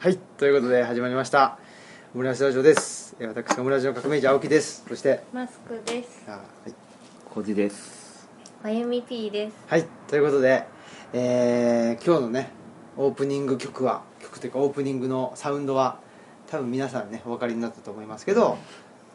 はいということで始まりました。オムライスラジオです。えー私オムライスの革命児青木です。そしてマスクです。あはい、小路です。まゆみ P です。はい、ということで、えー今日のねオープニング曲は曲というかオープニングのサウンドは多分皆さんねお分かりになったと思いますけど、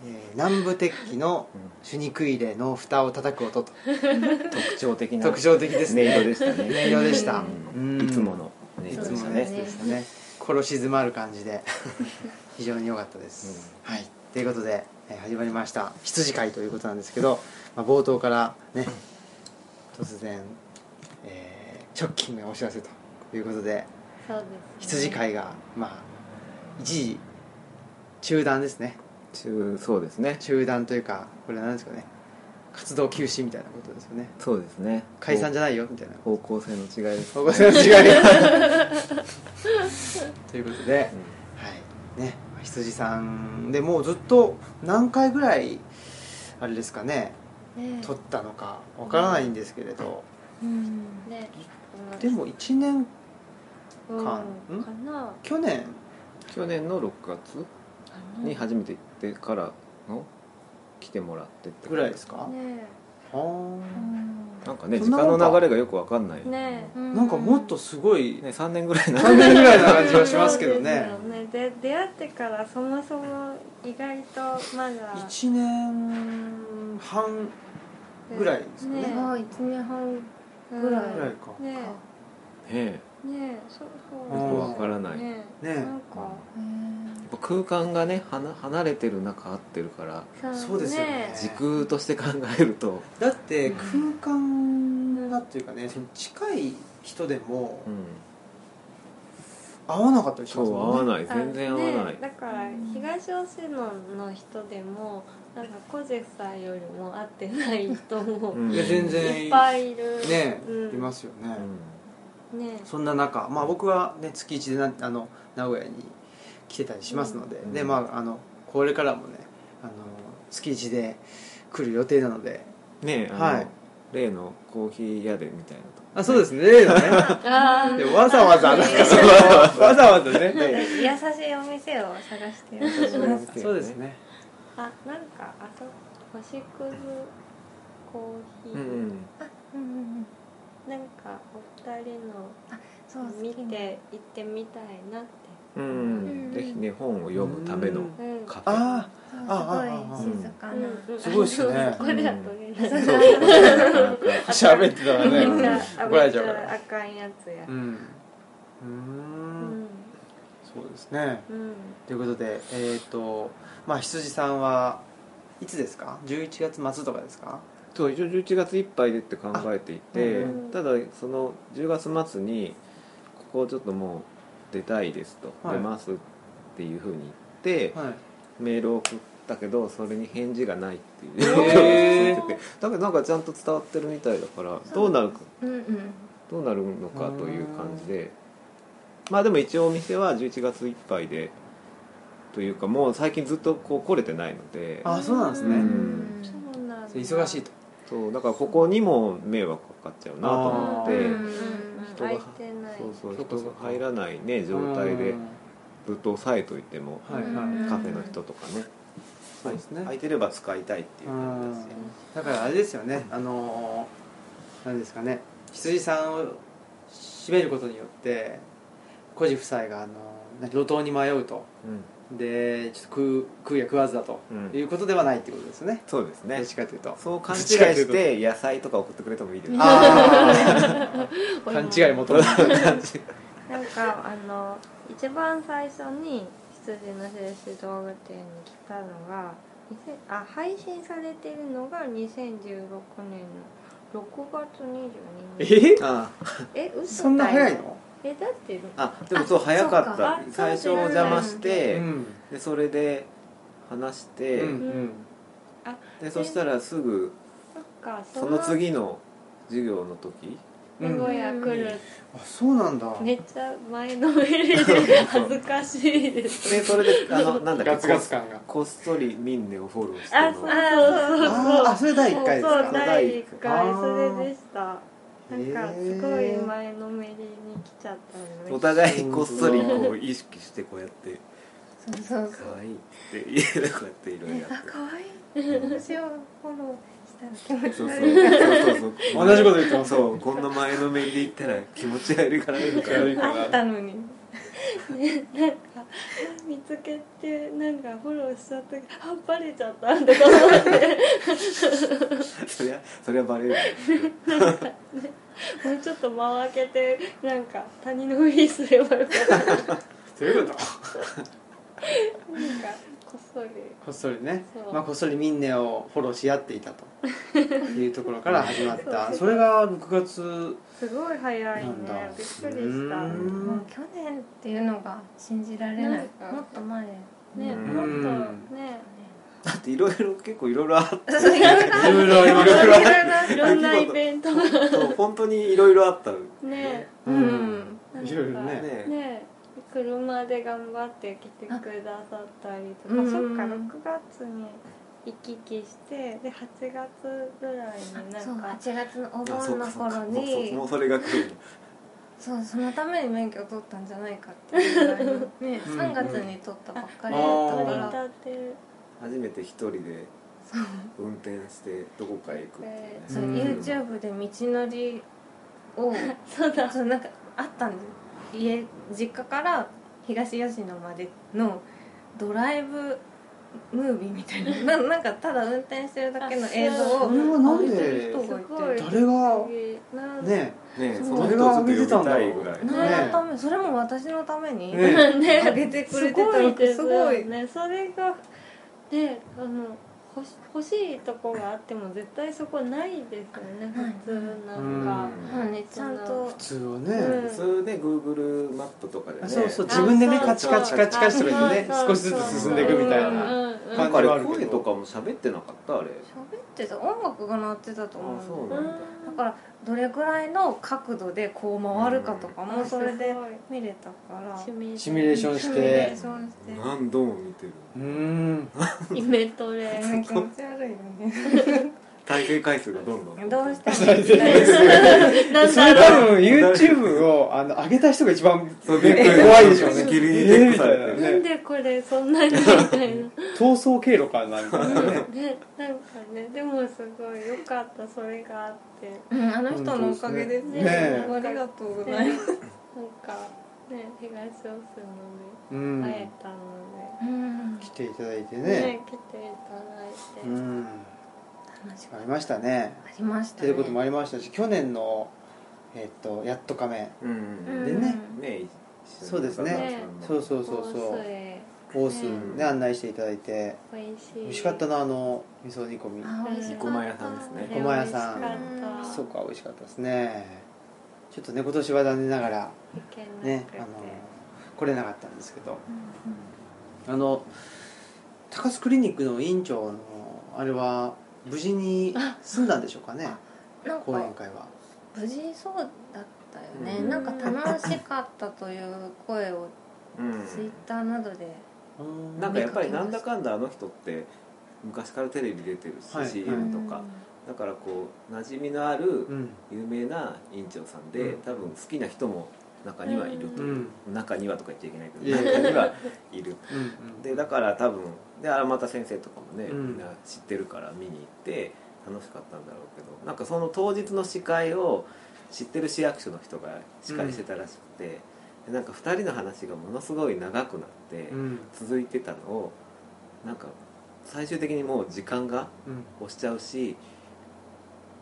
えー南部鉄器の手肉入れの蓋を叩く音と。特徴的な特徴的ですね。音色でしたね。音色でした、うん。いつもの音い色つものやつでしたねでしたね心静まる感じで。非常に良かったです、はい。ということで、えー始まりました。羊会ということなんですけど、まあ、冒頭からね突然、えーショッキングなお知らせということでそうです、ね。羊会がまあ一時中断ですね。中そうですね。中断というかこれは何ですかね活動休止みたいなことですよね。そうですね。解散じゃないよみたいな。方向性の違いです方向性の違い。ということで、はい。ね羊さんでもうずっと何回ぐらいあれですかねね。撮ったのかわからないんですけれど、うん。ね。でも1年うん、かな。去年。去年の6月に初めて行ってからの来てもらってってぐらいですか、ねはあ。なんかねそ時間の流れがよくわかんないね。なんかもっとすごいね3年ぐらいな3年ぐらいな感じはしますけどね。出会ってからそもそも意外とまだ1年半ぐらいですよね。ねああ一年半うんぐらいぐらいかねねねそうそう。よくわからない。ねねなんか。やっぱ空間がね離離れてる中合ってるからそうですよね。時空として考えると、だって空間がっていうかねその近い人でもうん、合わなかったりしますもんね。合わない。全然合わない、ねだから東吉野の人でもなんか小瀬さんよりも会ってない人もうん。いや全然いっぱいいる。ね、うん、いますよね、ね。そんな中、まあ、僕は、ね、月1でなあの名古屋に来てたりしますので,、うん。でまあ、あのこれからもねあの月1で来る予定なので。うんねあの、はい。例のコーヒー屋でみたいなとこ。あそうですね。例のね。でわざわざなんかねその わざわざね。なんか優しいお店を探して。るそうですね。あなんかあそ星屑コーヒー、うんうん。うんうんうん。なんかお二人そうの見て行ってみたいなってうん、うん。ぜひね本を読むためのカフェ。あそうああすごい静かな。うんすごいっすね。これだ喋ってたらね。怒られちゃうから。ゃあかんやつや。うん。そうですね。うん。ということでえっ、とまあ羊さんはいつですか？11月末とかですか？そう一応11月いっぱいでって考えていて、うん。ただその10月末にここちょっともう出たいですと、はい。出ますっていうふうに言って、はい。メールを送ったけどそれに返事がないっていう。状況が続いててだけどなんかちゃんと伝わってるみたいだからどうなるか。うんうん。どうなるのかという感じで。まあでも一応お店は11月いっぱいでというかもう最近ずっとこう来れてないので。あそうなんですね、うん。そうなんだ。忙しいと。そうだからここにも迷惑かかっちゃうなと思って人が空いてない。そうそう人が入らないね状態でずっと抑えといてもはいはい、うん。カフェの人とかね。そうですね。空いてれば使いたいっていう感じですよ。だからあれですよね。あのー何ですかね。羊さんを締めることによって孤児夫妻があの路頭に迷うとでちょっと食う食うや食わずだとうん。いうことではないってことですよね、そうですね。どっちかというと。そう勘違いして野菜とか送ってくれてもいいです。ああ勘違い求めてなんかあの一番最初に羊の印道具店に来たのが2000あ配信されてるのが2016年の6月22日。え？あえ嘘だよ。そんな早いの？えだってあでもそう早かった。最初お邪魔してうん。でそれで話して、でそしたらすぐそっかその次の授業の時名古屋来る。あそうなんだ。めっちゃ前のめりで恥ずかしいです。でそれであのなんだっけガツガツ感が。こっそりミンネをフォローしての。あそうそうそう。そうあーあそれ第1回ですそうか第1回それでしたなんかすごい前のめりに来ちゃったの。お互いこっそりこう意識してこうやって。そうそう可愛いって言えでこうやっていろいろやって。あ可愛い私をフォローしたら気持ちそうそう悪いそうそうそう。同じこと言ってますそう。こんな前のめりで言ったら気持ち悪いから。いいから悪いからあったのにねなんか見つけてなんかフォローしちゃったけどあバレちゃったとか思って。そりゃそりゃバレるよもうちょっと間を開けてなんか他人のふりすればよかったなんかどういうこと？こっそり。こっそりね。そう。まあこっそりミンネをフォローし合っていたと。いうところから始まった。そうそれが6月。すごい早いね。なんだ。びっくりした。うもう去年っていうのが信じられない。なんか。もっと前うん。もっとね。だっていろいろ結構いろいろあって。いろいろあいろいろありました。いろいろあいろんなイベントが。そう本当にいろいろあった。ね。ううん。いろいろねね。ね車で頑張って来てくださったりとか、うんそっか6月に行き来してで8月ぐらいになそうんか8月のお盆の頃にそもうそれが来るそうそのために免許を取ったんじゃないかっていうぐらいのねうん3月に取ったばっかりあだー取りったから。立て初めて一人で運転してどこかへ行くっていうね。そう。うん。YouTube で道のりを そうだ。そうなんかあったんです家実家から東吉野までのドライブムービーみたいなななんかただ運転してるだけの映像をそれはなんで上げてる人がいすごいて誰がなんねねそうその人をちょっと呼びたいぐらい何のためそれも私のためにね上げてくれてたすごいのすごいねそれがねあの欲し欲しいとこがあっても絶対そこないですよねはい。普通なんか、まあねちゃんと。普通はうん。ね普通ね Google マップとかでね。あそうそう自分でねあカチカチカチカチとか言ってね少しずつ進んでいくみたいな。うんうんうんなんかあれ声とかも喋ってなかった？あれ。喋ってた。音楽が鳴ってたと思う。あそうだなんだ。からどれぐらいの角度でこう回るかとかもそれで見れたから。シミシミュレーションしシミュレーてションして。何度も見てるうーん。イメトレ気持ち悪い。よね再生回数がどんどん。どうして？も再生回数それ多分 YouTube をあの上げた人が一番怖いでしょうねしきりにチェックされてななんねでこれそんなにみたいな。逃走経路かなみたいなね。ねなんかねでもすごい良かったそれがあって。うんあの人のおかげですね。ねありがとうございます。なんかね東大阪うんので会えたのうん。来ていただいてで、ね。ね来ていただいて、うん。ありましたね。たありましたっていうこともありましたし去年のえっとやっとかめうん。うん。でねねそうですね。そうそうそうそう。大末大須うん。ね案内していただいて。美味しい。美味しかったなあの味噌煮込み。あ美味しかった。ごま屋さんですね。ごま屋さん。そうか美味しかったですねちょっとね今年は残念ながらねあの来れなかったんですけど。あの高須クリニックの院長のあれは無事に済んだんでしょうかね？なん講演か会は。無事そうだったよね、うん。なんか楽しかったという声をうん。ツイッターなどで、うんなんかやっぱりなんだかんだあの人って昔からテレビ出てるし、はい。CM とか、だからこう馴染みのあるうん。有名な院長さんで、うん。多分好きな人も中にはいるとういう、ん。中にはとか言っちゃいけないけど中にはいる。うんうんでだから多分で荒俣先生とかもね、うん。みんな知ってるから見に行って楽しかったんだろうけどなんかその当日の司会を知ってる市役所の人が司会してたらしくて、でなんか2人の話がものすごい長くなってうん。続いてたのをなんか最終的にもう時間がうん。押しちゃうし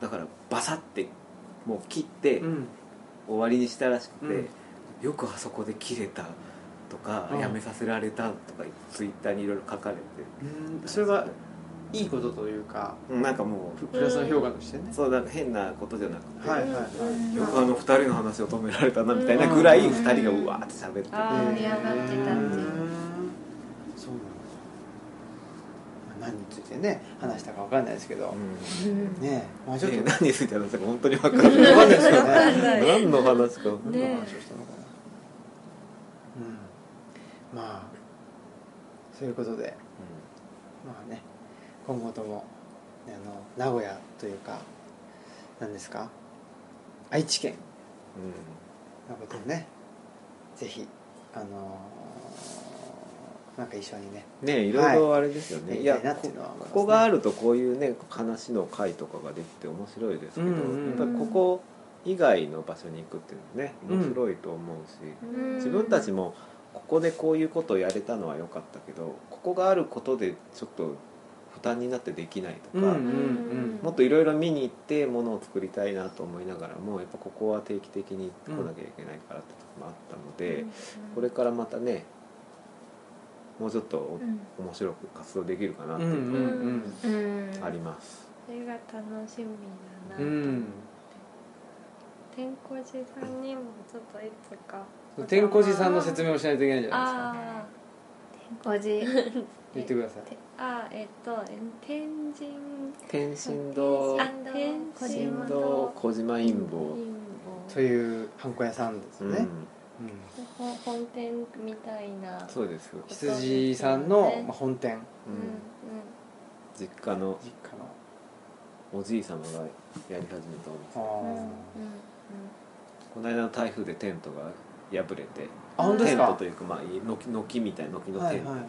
だからバサッてもう切ってうん。終わりにしたらしくて、うん。よくあそこで切れたとか、うん。やめさせられたとかツイッターにいろいろ書かれてうん。それはいいことというかうんなんかもププラスの評価としてね。うそうなんか変なことじゃなくて、はいはいはい。よくあの二人の話を止められたなみたいなぐらいうん二人がうわーって喋って盛り上がってたっていうそうなんですよまあ何についてね話したかわかんないですけど。うん。うんねえまあちょっと。ね何について話したか本当に分かんない。わかんないですよね。何の話か何の話をしたのかなうん。まあそういうことで。まあね今後ともあの名古屋というか何ですか？愛知県うのことをねぜひあのーなんか一緒にね。んねいろいろあれですよね、は思いますね。ここがあるとこういうね話の会とかができて面白いですけど、うんうんやっぱりここ以外の場所に行くっていうのね面白いと思うし、うん。自分たちもここでこういうことをやれたのは良かったけどここがあることでちょっと負担になってできないとか、うんうんもっといろいろ見に行ってものを作りたいなと思いながらもやっぱここは定期的に行ってこなきゃいけないからってとこもあったので、これからまたねもうちょっとおうん。面白く活動できるかなっていうのがあります。それが楽しみだな。と思って天光寺さんにもちょっといつか。天光寺さんの説明をしないといけないじゃないあ天光寺ですか。言ってくださいーあーえっとえ天神天神堂。あ天小神神堂。小島陰謀、というハンコ屋さんですよね、うん、うん。ほ本店みたいな。そうです羊さんの、まあ、本店。うんうん。実家の。実家の。おじい様がやり始めたお店。うんうんこの間の台風でテントが破れてあ本当ですか？テントというかまあ軒軒みたいな軒のテント、はい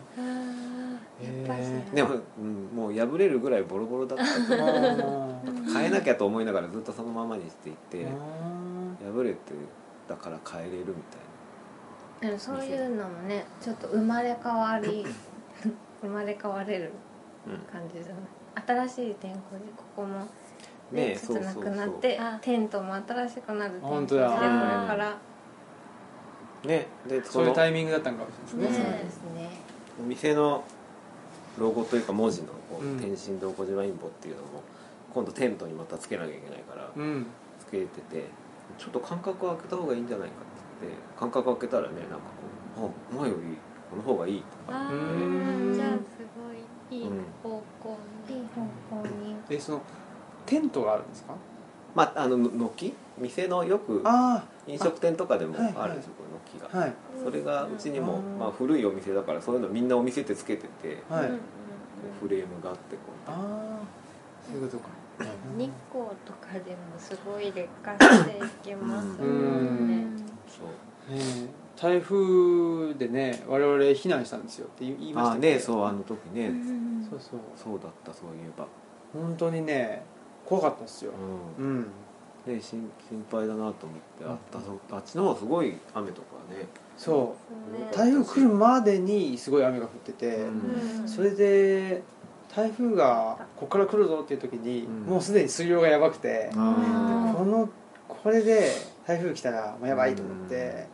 はい。でも、うん、もう破れるぐらいボロボロだったけどあー。変えなきゃと思いながらずっとそのままにしていてあ破れてだから変えれるみたいでもそういうのもねちょっと生まれ変わり 生まれ変われるな、うん。感じじゃない新しい天候でここもねねそなくなってあテントも新しくなる天本当だ。候でこれから。ねでそそういうのタイミングだったのかもしれない。ですねそうですね。お店のロゴというか文字のこううん。天神堂小島陰謀っていうのも今度テントにまたつけなきゃいけないからうん。つけててちょっと間隔を空けた方がいいんじゃないかって。言って間隔を空けたらねなんかこうあ前よりこの方がいいとか。じゃあすごいいい方向に。いい方向に。えそのテントがあるんですか？まああの軒？店のよくあ飲食店とかでもはい。あるんですよこの軒が。あはい。それがうちにもうんまあ古いお店だからそういうのみんなお店ってつけててはい、うんうんフレームがあってこう。ああそういうことか。うん日光とかでもすごい劣化していきますもうん。ねそう。ねえ台風でね我々避難したんですよって言いましたねそうあの時ね。そうそう。そうだったそういえば。本当にね怖かったですよ。ううん。んね心心配だなと思ってあったあっちの方がすごい雨とかね。そう。ね。台風来るまでにすごい雨が降ってて、うん。それで台風がここから来るぞっていう時に、うん。もうすでに水量がやばくて、あこのこれで台風来たらもうやばいと思って、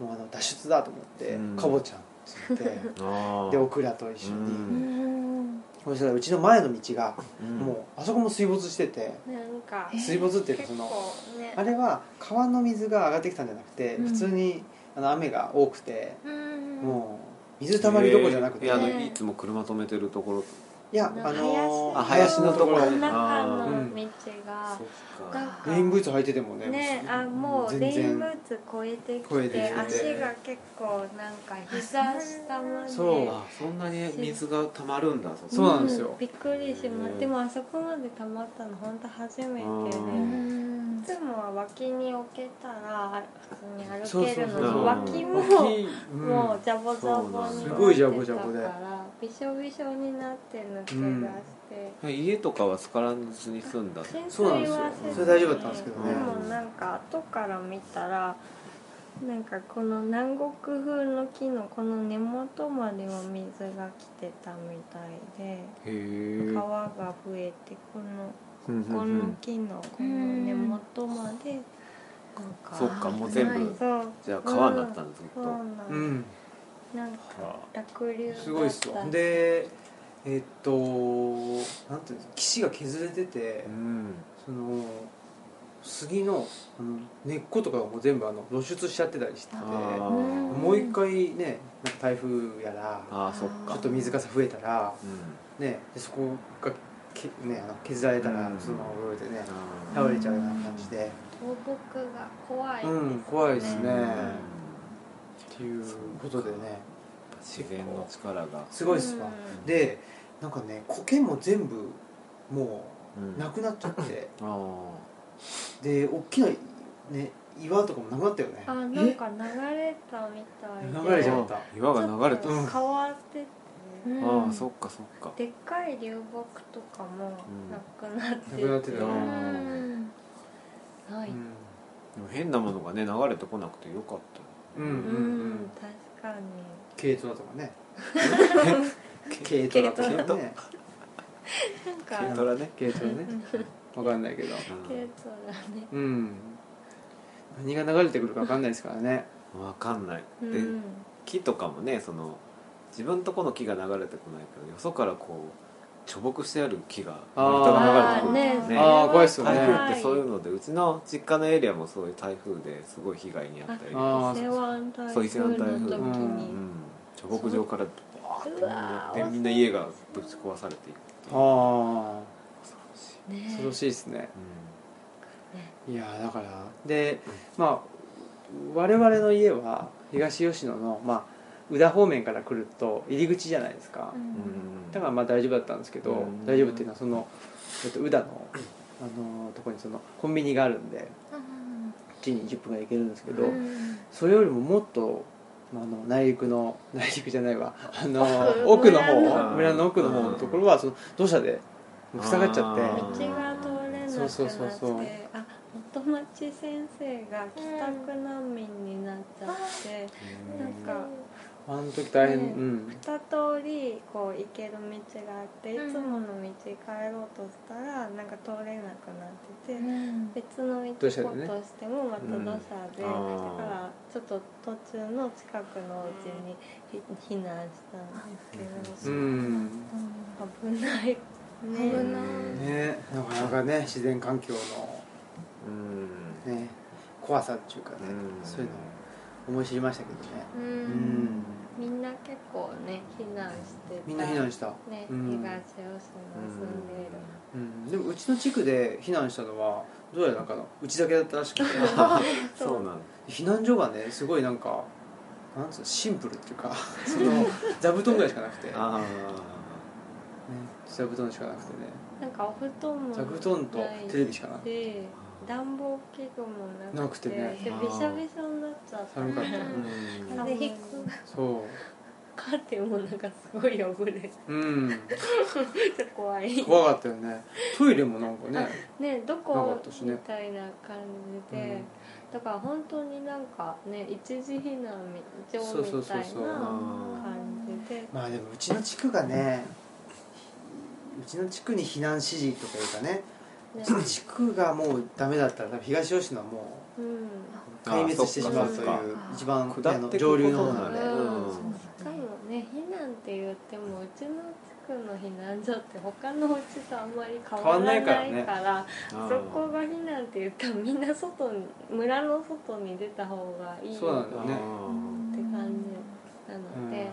もうあの脱出だと思って、うん。かぼちゃんっつって あでオクラと一緒に、うん。そしたらうちの前の道が、うん。もうあそこも水没してて水没っていうか結そのあれは川の水が上がってきたんじゃなくて、うん。普通にあの雨が多くて、うん。もう水たまりどころじゃなくて、えー。いやあのねいつも車止めてるところいやあの林のところ。中のうん道が。レインブーツ履いててもねねあもう全レイン然ブーツ超えてき超えて足が結構なんか膝下までそう。あそんなに水が溜まるんだそうなんですよ。びっくりします。でもあそこまで溜まったの本当初めてで。ういんつもは脇に置けたら普通に歩けるのに脇も脇うん。もうジャボジャボにすごいジャボジャボで。たからびしょびしょになって抜け出して、家とかは浸からずに住んだ浸そうなんですよ。水はせずそれ大丈夫だったんですけどね。でもなんか後から見たらなんかこの南国風の木のこの根元までは水が来てたみたいでへえ。川が増えてこのうんここの木のこの根元までなんか。そっかもう全部。そう。じゃあ川になったんだずっと。そうなんうんなんか流だった。すごいっすよでえっとなんていうんですか岸が削れててうん。その杉のあの根っことかがもう全部あの露出しちゃってたりしててあもーう一回ねなんか台風やらあーそっか。ちょっと水かさ増えたらうん。ねでそこがけ、ね、あの削られたらうん。そのまま泳いでね倒れちゃうような感じで倒木が怖いです、うん怖いですね。うんっていうことでね。自然の力が。すごいっすわ。うん。でなんかね苔も全部もうんうなくなっちゃって。あで大きなね岩とかもなくなったよね。あなんか流れたみたいで。流れちゃった。岩が流れた、うん変わってて、ああそっかそっか。でっかい流木とかもなくなって。て、なくなってたううん。ない、うん。でも変なものがね流れてこなくてよかったうんうんううんん確かに。軽トラとかね。軽トラとかね。軽トラね。軽トラね。わかんないけど軽トラね。うん。何が流れてくるかわかんないですからね。分かんない、うでん。木とかもねその自分とこの木が流れてこないけどよそからこう貯木してある木が流れてくる。ねあー怖いっすよね。台風ってそういうのでうちの実家のエリアもそういう台風ですごい被害に遭ったりそう伊勢湾台風風の時うん。うにん貯木場からバーってみんな家がぶち壊されていくあ恐ろしいあね。恐ろしいですね。ういやーだから。でまあ我々の家は東吉野のまあ宇田方面から来ると入り口じゃないですか、うん。んだからまあ大丈夫だったんですけど、うん。大丈夫っていうのはその、えっと、宇田の、あのとこにそのコンビニがあるんでこっちに10分ぐらい行けるんですけど、うん。それよりももっと、まあ、あの内陸の 内陸じゃないわ。あの 奥の方村の。村の奥の方のところはその土砂で塞がっちゃって。あ道が通れなくなって。そうそうそうそう。あ元町先生が帰宅難民になっちゃって、なんかあの時大変、ね。うん。二通りこう行ける道があっていつもの道帰ろうとしたらなんか通れなくなってて、別の道行こうとしてもまた土砂で、うんだからちょっと途中の近くのうちにひ避難したんですけど、うん。危ない。ね。危ない。ね。なかなかね自然環境うん。のね怖さっていうかね、うん。そういうのを思い知りましたけどね。ううん。んみんな結構ね避難してた。みんな避難した、ね、うん。東吉野住んでいる、うん、でもうちの地区で避難したのはどうやらなんかのうちだけだったらしくて。そう。なんだ。避難所がねすごいなんかなんつうのシンプルっていうか その座布団ぐらいしかなくて、ね、あ座布団しかなくてね。なんかお布団も座布団とテレビしかなくて。で暖房器具もなくてなくてね。でびしゃびしゃになっちゃった寒かった。あうん。風邪ひくそカーテンもなんかすごい汚れ。てううん怖い。怖かったよね。トイレもなんかね。ねどこみたいな感じで、だから本当になんかね一時避難所そうみたいそうそうそうなあ感じで。まあでもうちの地区がねうちの地区に避難指示とかいうかね地区がもうダメだったら多分東吉野はもう壊滅してしまうという一番上流の方なんで。だねうん。うんしかもね避難って言ってもうちの地区の避難所って他のうちとあんまり変わらないからそこが避難って言ったらみんな外に村の外に出た方がいいそうなんだよねって感じなので、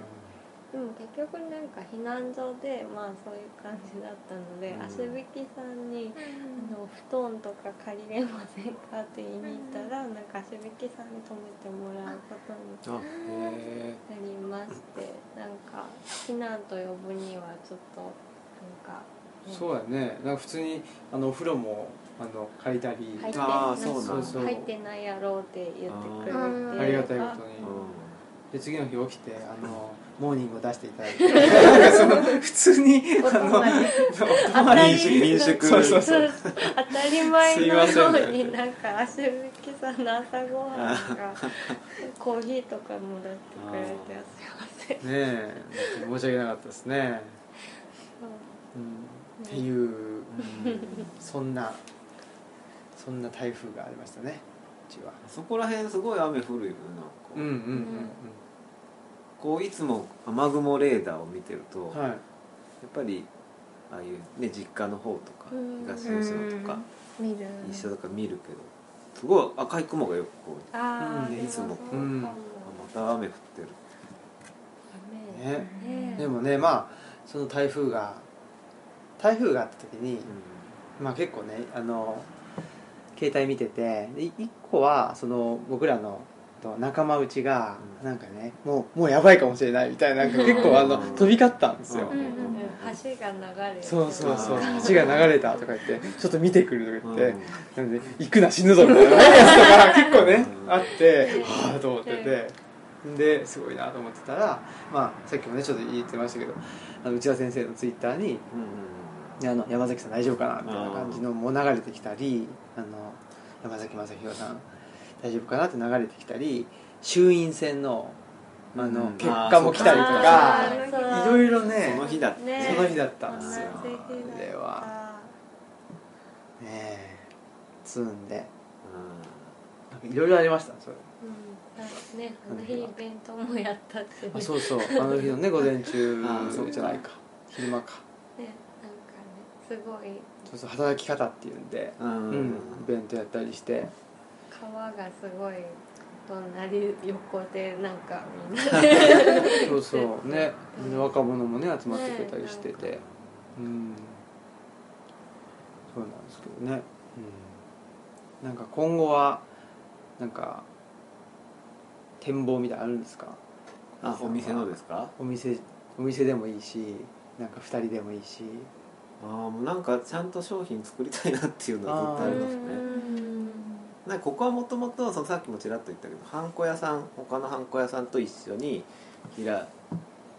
でも結局なんか避難所でまあそういう感じだったので、うん。足引きさんにあの布団とか借りれませんかって言いに行ったら、なんか足引きさんに泊めてもらうことになりまして。なんか避難と呼ぶにはちょっとなんか、ね、そうだね。なんか普通にあのお風呂もあの借りたり。入ってあーなんかそうなんだ入ってないやろうって言ってくれて。ありがたいことに。うで次の日起きてあのモーニングを出していただいて。その普通にあのり。お泊まり民宿民宿そう。そうそう当たり前のようんになんか足引きさんの朝ごはんがコーヒーとかも出してくれてすいませんねえ申し訳なかったですね、う。ん、っていう、そんなそんな台風がありましたね。うちは。そこら辺すごい雨降るよねなんか。うんうんうんこういつも雨雲レーダーを見てると、はい。ぱりああいうね実家の方とかうん。東吉野とか一緒とか見るけどすごい赤い雲がよくこうああ、うん。でもそうかも、うん。あまた雨降ってる。雨。ね。ね。でもねまあその台風が台風があった時に、うまあ結構ねあの携帯見ててで一個はその僕らのと仲間内がうん。なんかねもうもうやばいかもしれないみたいななんか結構あのうん。飛び交ったんですよ。うんうんうん。うん橋が流れて。そうそうそう。橋が流れたとか言ってちょっと見てくるとか言って、うん。なんで行くな死ぬぞみたいなやつとか 結構ねうん。あってはあと思ってて。ですごいなと思ってたら、まあ、さっきもねちょっと言ってましたけどあの内田先生のツイッターにうんあの山崎さん大丈夫かなみたいな感じのも流れてきたりあの山崎正弘さん大丈夫かなって流れてきたり衆院選のあの、うん。結果も来たりとかいろいろね。その日だって、ねその日だったんですよ。同じ日だったあれはねえつんでいろいろありました？それう。んあねあの日イベントもやったってねあそうそう。あの日のね 午前中あーそうか。じゃないか。昼間か。ねなんかねすごい。そうそう働き方っていうんで、うん。うん、イベントやったりして川がすごい隣横でなんかみんな。でそうそうね。若者もね集まってくれたりしてて、ねうん。そうなんですけどね、うん、なんか今後はなんか展望みたいなのあるんですか？あお店のですか？お店お店でもいいしなんか2人でもいいし。ああもうなんかちゃんと商品作りたいなっていうのはずっとありますねなここはもともとさっきもちらっと言ったけどハンコ屋さん他のハンコ屋さんと一緒にひら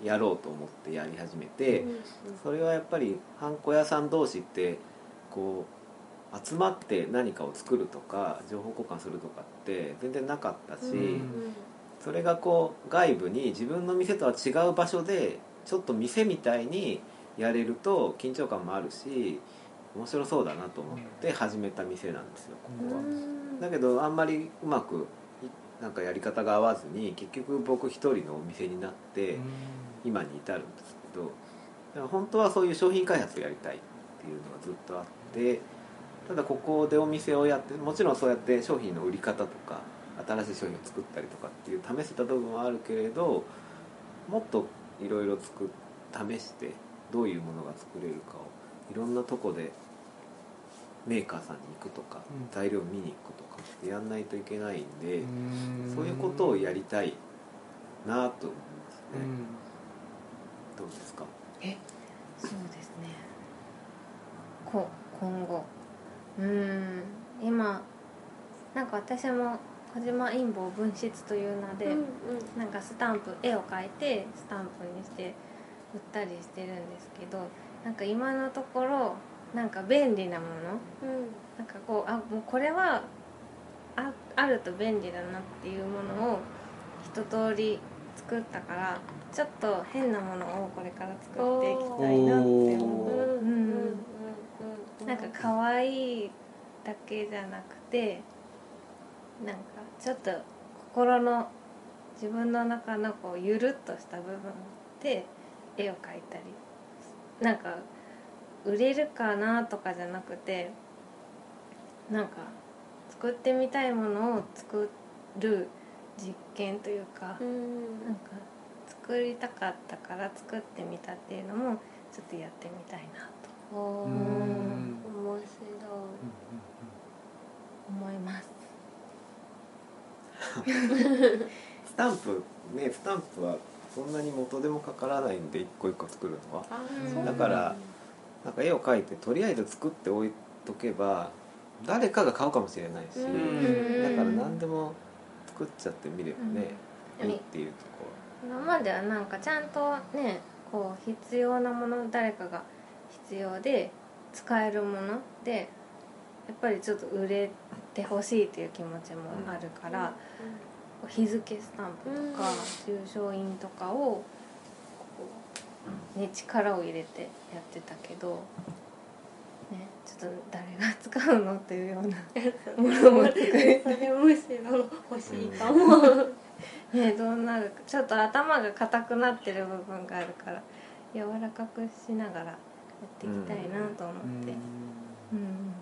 やろうと思ってやり始めて、それはやっぱりハンコ屋さん同士ってこう集まって何かを作るとか情報交換するとかって全然なかったし、うん。それがこう外部に自分の店とは違う場所でちょっと店みたいにやれると緊張感もあるし面白そうだなと思って始めた店なんですよここは。だけどあんまりうまくいなんかやり方が合わずに結局僕一人のお店になって今に至るんですけどだから本当はそういう商品開発をやりたいっていうのがずっとあってただここでお店をやってもちろんそうやって商品の売り方とか新しい商品を作ったりとかっていう試せた部分はあるけれどもっといろいろ試してどういうものが作れるかをいろんなとこでメーカーさんに行くとか、うん。材料見に行くとかってやんないといけないんで、うん。そういうことをやりたいなと思いますね、うん。どうですか？そうですね。こ今後。うーん。今なんか私も小島陰謀分室という名で、うんうん。なんかスタンプ絵を描いてスタンプにして売ったりしてるんですけどなんか今のところなんか便利なもの。うん。なんかこうあもうこれはああると便利だなっていうものを一通り作ったからちょっと変なものをこれから作っていきたいなって思う。おーうんうん。うん。なんか可愛いだけじゃなくてなんかちょっと心の自分の中のこうゆるっとした部分で絵を描いたりなんか売れるかなとかじゃなくてなんか作ってみたいものを作る実験というかうん。なんか作りたかったから作ってみたっていうのもちょっとやってみたいなと面白い。思います。スタンプねスタンプはそんなに元でもかからないんで一個一個作るのは。だからなんか絵を描いてとりあえず作っておいとけば誰かが買うかもしれないし、うん。だから何でも作っちゃってみればね、うん。いいっていうとこ今まではなんかちゃんとねこう必要なもの誰かが必要で使えるものでやっぱりちょっと売れてほしいという気持ちもあるから、こう日付スタンプとか住所印とかをこう、ね、力を入れてやってたけど、ね、ちょっと誰が使うのっていうような ものも作りむしろ欲しいかも、ねどうなるか。ちょっと頭が硬くなってる部分があるから柔らかくしながらやっていきたいなと思って。うん。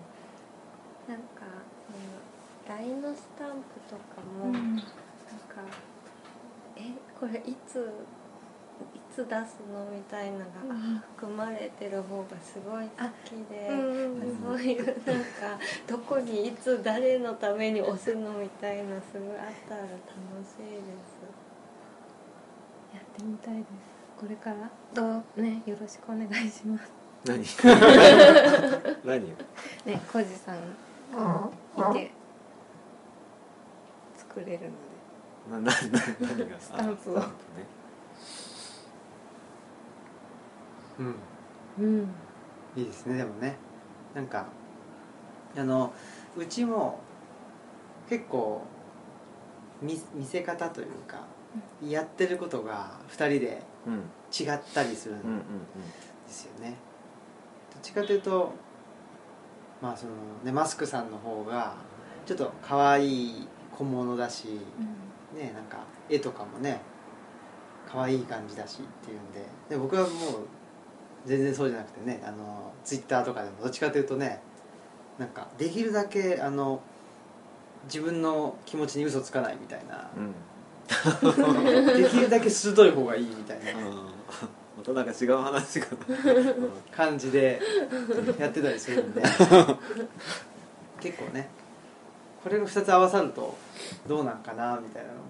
なんかその LINE のスタンプとかも、うん。なんかえこれいついつ出すのみたいなのが、うん含まれてる方がすごい好きで、うんそういうなんかどこにいつ誰のために押すのみたいなすごいあったら楽しいです。やってみたいです。これからどう？ねよろしくお願いします。何？何？よね小路さんいて作れるので。ななな何が？スタンプスねうんうん。いいですねでもね。なんかあのうちも結構見見せ方というか、やってることが2人でうん。違ったりするんうんうんですよね、どっちかというとまあそのねマスクさんの方がちょっと可愛い小物だし、ねなんか絵とかもね可愛い感じだしっていうんで。で僕はもう全然そうじゃなくてねあのツイッターとかでもどっちかというとねなんかできるだけあの自分の気持ちに嘘つかないみたいな。うん。うんできるだけ鋭い方がいいみたいな。またなんか違う話が。感じでやってたりするんで。結構ねこれが2つ合わさるとどうなんかなみたいなのも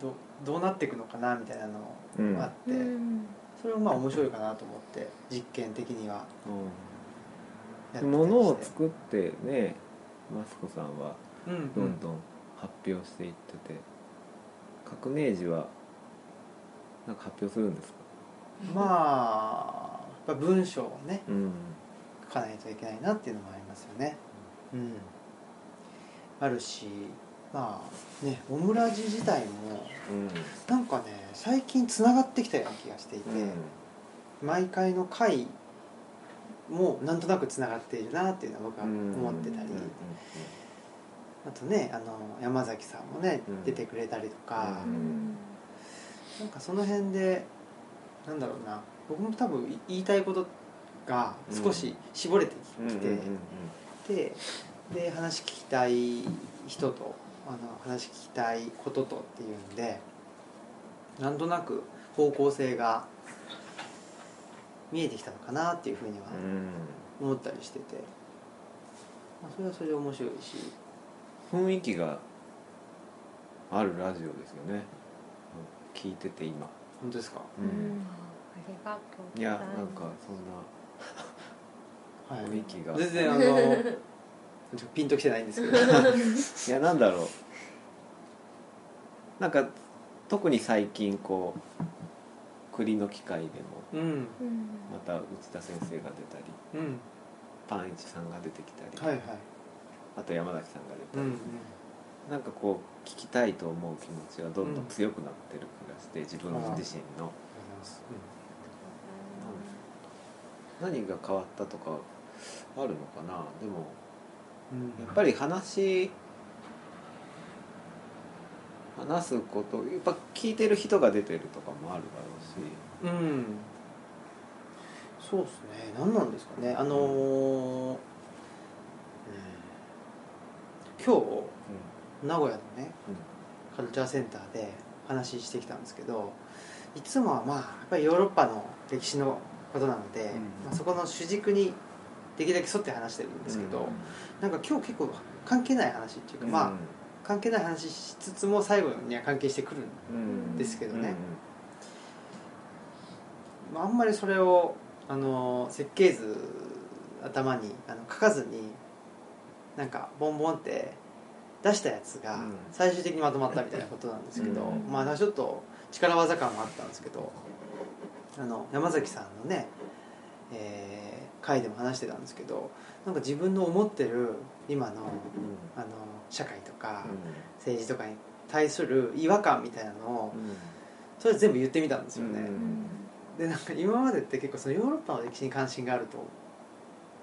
どどうなっていくのかなみたいなのもあって、うんそれもまあ面白いかなと思って実験的には。やってたりして。物を作ってねマスコさんはどんどん発表していってて革命児はなんか発表するんですか？まあ文章をねうん。書かないといけないなっていうのもありますよね。うん。あるしまあねオムラジ自体もうん。なんかね最近つながってきたような気がしていて、毎回の回もなんとなくつながっているなっていうのは僕は思ってたり、あとねあの山崎さんもね、うん。出てくれたりとか、うん。なんかその辺でなんだろうな僕も多分言いたいことが少し絞れてうんきて、でで話聞きたい人とあの話聞きたいこととっていうんでなんとなく方向性が見えてきたのかなっていうふうにはうん思ったりしてて、まあ、それはそれで面白いし。雰囲気があるラジオですよね。聞いてて今、本当ですか、うん。ありがとういやございます。なんかそんなはい、雰囲気が。全然あのちょっとピンときてないんですけど。いやなんだろう。なんか特に最近こう栗の機会でもうん。うんまた内田先生が出たりうん。パンイチさんが出てきたり、はいはい。あと山崎さんが出たり、うんうん。なんかこう聞きたいと思う気持ちがどんどん強くなってる気がして自分自身の。何が変わったとかあるのかな？でもうんやっぱり話話すことやっぱ聞いてる人が出てるとかもあるだろうし。うん。そうですね。何なんですかね。あのーうん。今日名古屋のねカルチャーセンターで話してきたんですけどいつもはまあやっぱりヨーロッパの歴史のことなので、うん。まあ、そこの主軸にできるだけ沿って話してるんですけど、なんか今日結構関係ない話っていうか、まあ関係ない話しつつも最後には関係してくるうんですけどね。まあ、あんまりそれをあの設計図頭にあの書かずになんかボンボンって出したやつがうん。最終的にまとまったみたいなことなんですけど、うん。まあちょっと力技感もあったんですけどあの山崎さんのね、えー回でも話してたんですけどなんか自分の思ってる今のあの社会とか政治とかに対する違和感みたいなのをそれ全部言ってみたんですよね。うん。でなんか今までって結構そのヨーロッパの歴史に関心があると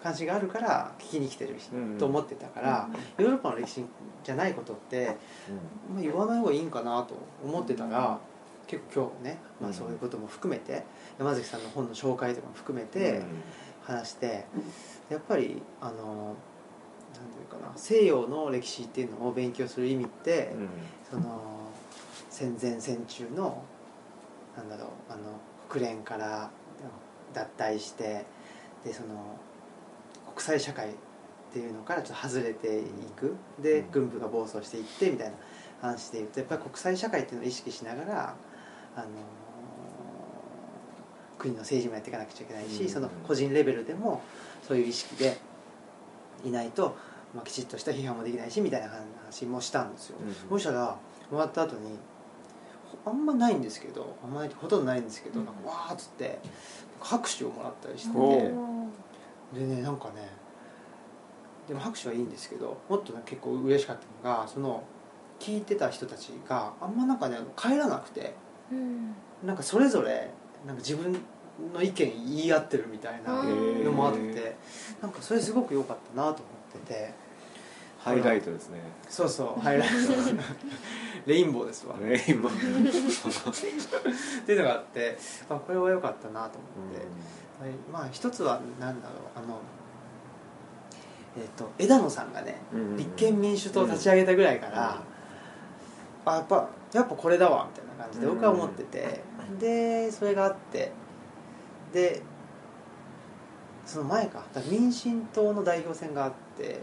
関心があるから聞きに来てると思ってたから、ヨーロッパの歴史じゃないことって、まあ、言わない方がいいんかなと思ってたら、結構今日ね、まあ、うんそういうことも含めて、山崎さんの本の紹介とかも含めて話して、やっぱりあのなんていうかな西洋の歴史っていうのを勉強する意味って、その戦前戦中のなんだろうあの国連から脱退してでその国際社会っていうのからちょっと外れていく。でうん。軍部が暴走していってみたいな話でいうとやっぱり国際社会っていうのを意識しながらあの国の政治もやっていかなくちゃいけないし、うん。その個人レベルでもそういう意識でいないと、まあ、きちっとした批判もできないしみたいな話もしたんですよ、うんそしたら終わった後にほあんまないんですけどあんまないほとんどないんですけど、うん。なんかわーっつって拍手をもらったりしておてうでねなんかねでも拍手はいいんですけどもっとね結構嬉しかったのがその聞いてた人たちがあんまなんかね帰らなくてうん。なんかそれぞれなんか自分の意見言い合ってるみたいなのもあってへなんかそれすごく良かったなと思ってて。ハイライトですね。そうそう ハイライト。レインボーですわ。レインボー。っていうのがあってあこれは良かったなと思って、はいまあ一つは何だろうあのえっ、と枝野さんがねうん立憲民主党を立ち上げたぐらいから、あやっぱやっぱこれだわみたいな感じで僕は思ってて、でそれがあってでその前か。民進党の代表選があって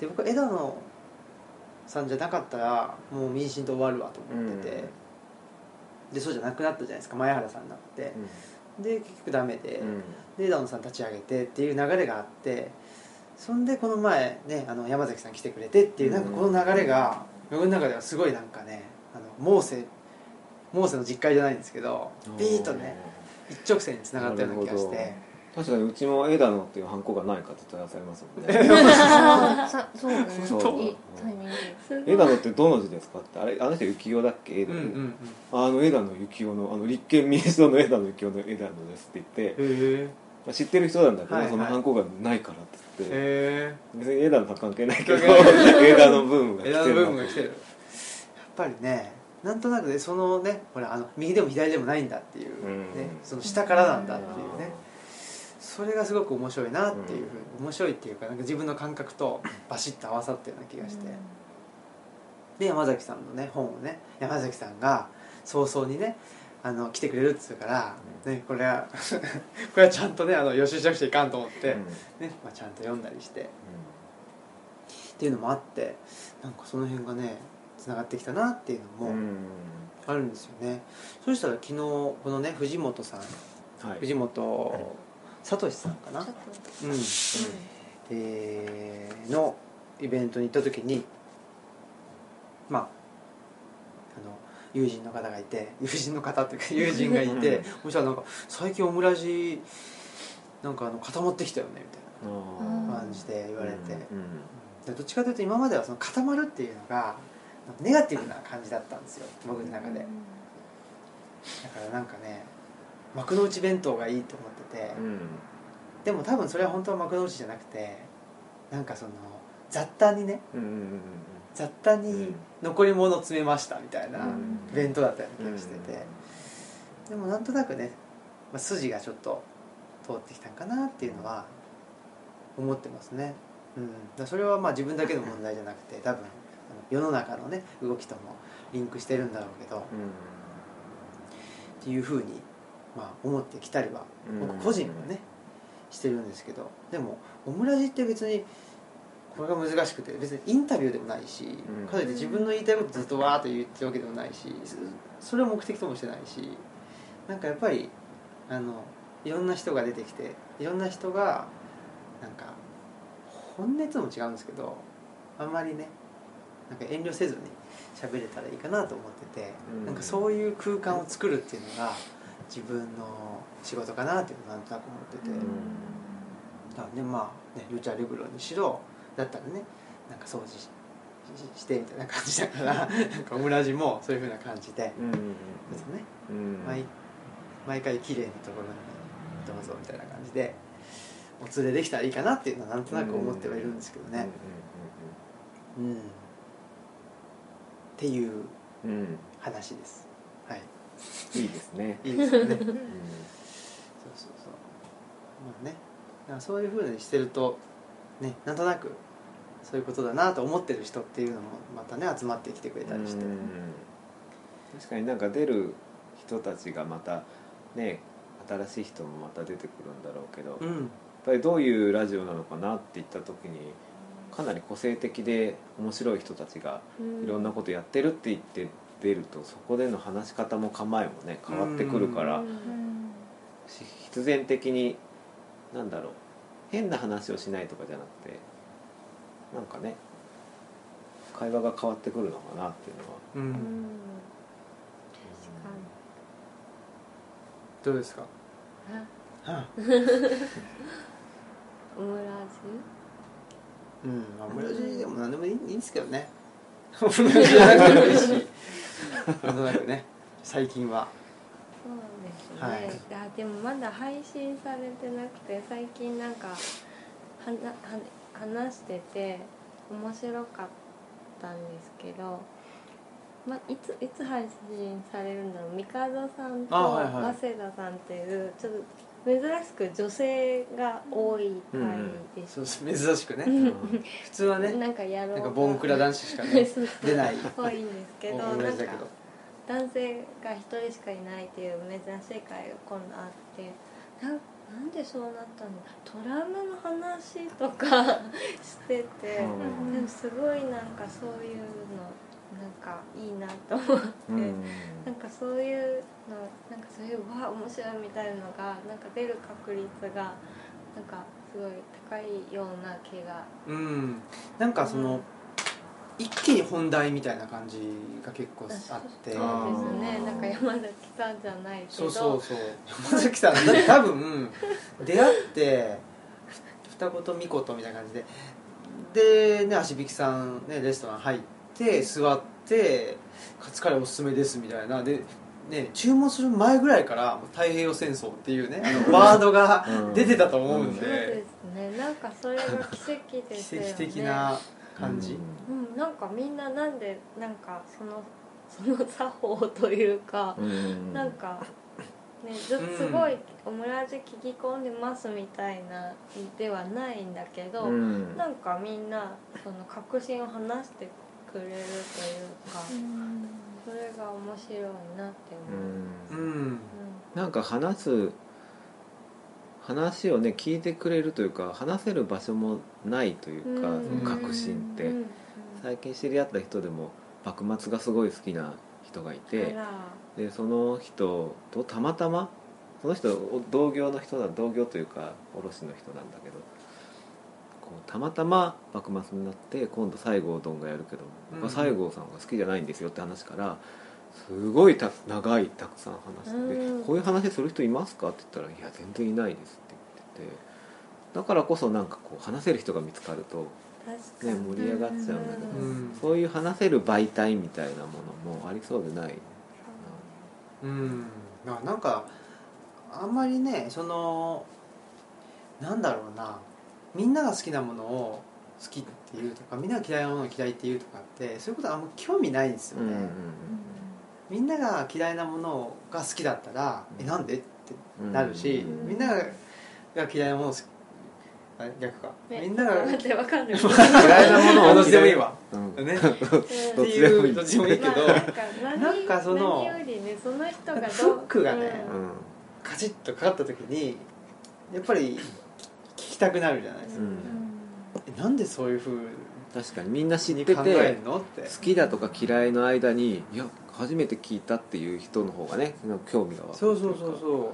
で僕は枝野さんじゃなかったらもう民進党終わるわと思ってて、でそうじゃなくなったじゃないですか。前原さんになって、で結局ダメで、で枝野さん立ち上げてっていう流れがあって。そんでこの前ねあの山崎さん来てくれてっていうなんかこの流れが僕の中ではすごいなんかねあのモーセモーセの実会じゃないんですけどピーッとね一直線につながったような気がして。確かにうちも枝野っていうハンコがないかって問い合わせありますもんね。そうねそういいタイミングすごい枝野ってどの字ですかってあれあの人幸男だっけ？枝野、うんうんうん。あの枝野幸男のあの立憲民主党の枝野幸男の枝野ですって言って、へまあ、知ってる人なんだけど、はいはい。そのハンコがないからって言って、え。別に枝野さん関係ないけど 枝野ブームが来てる。やっぱりねなんとなくねそのねほらあの右でも左でもないんだっていう、うん。ね、その下からなんだっていうね。それがすごく面白いなっていうふうに、面白いっていうかなんか自分の感覚とバシッと合わさったような気がして、で山崎さんのね本をね山崎さんが早々にねあの来てくれるって言うから、ね、これは これはちゃんとねあの予習しなくちゃいかんと思って、うん。ねまあ、ちゃんと読んだりして。っていうのもあってなんかその辺がねつながってきたなっていうのもうん。あるんですよね、そしたら昨日このね藤本さんはい。藤本聡さんかな、ちょっうん。えーのイベントに行った時にまああの友人の方がいて友人の方っていうか 友人がいてうんそしたらなんか「最近オムラジなんかあの固まってきたよね」みたいあな感じで言われて、うん。でどっちかというと今まではその固まるっていうのがネガティブな感じだったんですよ僕の中で。だからなんかね幕の内弁当がいいと思ってて、うん。でも多分それは本当は幕の内じゃなくてなんかその雑多にねうんうんうん雑多にうん。残り物詰めましたみたいなうん。イベントだったような気がしてて、でもなんとなくね、まあ、筋がちょっと通ってきたんかなっていうのは思ってますね、うん、それはまあ自分だけの問題じゃなくて多分世の中のね動きともリンクしてるんだろうけどっていうふうに、まあ、思ってきたりはうん。僕個人はねしてるんですけどでもオムラジって別にこれが難しくて別にインタビューでもないし、うん。かといって自分の言いたいことずっとわーっと言ってるわけでもないしそそれを目的ともしてないしなんかやっぱりあのいろんな人が出てきていろんな人がなんか本音っていうのも違うんですけどあんまりねなんか遠慮せずに喋れたらいいかなと思ってて、うん。なんかそういう空間を作るっていうのが自分の仕事かなっていうのをなんとなく思ってて、だからねまあねルチャリブロにしろだったらねなんか掃除しししてみたいな感じだからなんかオムラジもそういうふうな感じで、うんうんうん。ですねうん。毎毎回綺麗なところにどうぞみたいな感じでお連れできたらいいかなっていうのはなんとなく思ってはいるんですけどね、うんっていううん。うんうん。話です。はい。いいですね。いいですよね。そううん。そうそうまあね。だからそういうふうにしてるとねなんとなくそういうことだなと思ってる人っていうのもまたね集まってきてくれたりして。うん。確かになんか出る人たちがまたね新しい人もまた出てくるんだろうけど、やっうんぱりどういうラジオなのかなって言った時にかなり個性的で面白い人たちがいろんなことやってるって言って出るとそこでの話し方も構えもね変わってくるから必然的になんだろう変な話をしないとかじゃなくてなんかね会話が変わってくるのかなっていうのは。どうですか？オムラーうん。まあオムラジでも何でもいいいいんですけどね。オムラジじゃなくてもいいしなんとなくね。最近は。そうですね、あでもまだ配信されてなくて最近なんかはなは話してて面白かったんですけど、ま、いついつ配信されるんだろう。ミカドさんとあはいはい。早稲田さんっていうちょっと珍しく女性が多い回でそうす、珍しくね。うん。普通はねなんかやろうなんかボンクラ男子しかね。出ない。多いんですけどなんか男性が一人しかいないっていう珍しい回が今度あってななんでそうなったの？トラウマの話とか してて、うん。でもすごいなんかそういうのなんかいいなと思って、うん。なんかそういうのなんかそういうわあ面白いみたいなのがなんか出る確率がなんかすごい高いような気が。うん。なんかその、一気に本題みたいな感じが結構あって。そうですあね。ーなんか山崎さんじゃないけど。そうそうそう。山崎さん多分出会ってふ二言三言みたいな感じで。でね足引さん、ね、レストラン入って座って「カツカレーおすすめです」みたいな。で、ね、注文する前ぐらいから「太平洋戦争」っていうねあのワードがうん。出てたと思うんそうでですね。なんかそれが奇跡ですね。跡的な感じ、うん、なんかみんななんでなんかそのその作法というか、うん。なんかねずうん。すごいオムラジ聞き込んでますみたいなではないんだけど、うん。なんかみんなその確信を話してくれるというか、それが面白いなって思う、うん。うん。なんか話す話をね聞いてくれるというか話せる場所もないというか、うん。その確信って、うん。最近知り合った人でも幕末がすごい好きな人がいてでその人とたまたまその人お同業の人だ同業というか卸の人なんだけどこうたまたま幕末になって今度西郷どんがやるけど僕は西郷さんが好きじゃないんですよって話からすごいた長いたくさん話しててうん。こういう話する人いますか?」って言ったら「いや全然いないです」って言っててだからこそなんかこう話せる人が見つかると、ね、盛り上がっちゃうんだけど、うん。そういう話せる媒体みたいなものもありそうでないうん。ななんかあんまりねそのなんだろうなみんなが好きなものを好きっていうとかみんなが嫌いなものを嫌いっていうとかってそういうことはあんま興味ないんですよね、みんなが嫌いなものが好きだったら「えなんで?」ってなるし、うん。みんなが嫌いなものを好きあ逆か、ねみんなが嫌いなものをどっちでもいいわうん。ねどっていうどっちでもいいけど、まあなんか何なんかその何よりねその人がフックがねうん。カチッとかかった時にやっぱり聞きたくなるじゃないですか、うん。えなんでそういうふう確かにみんな知っにてて考えるのって。好きだとか嫌いの間にいや初めて聞いたっていう人の方がね興味が湧くそうそうそうそ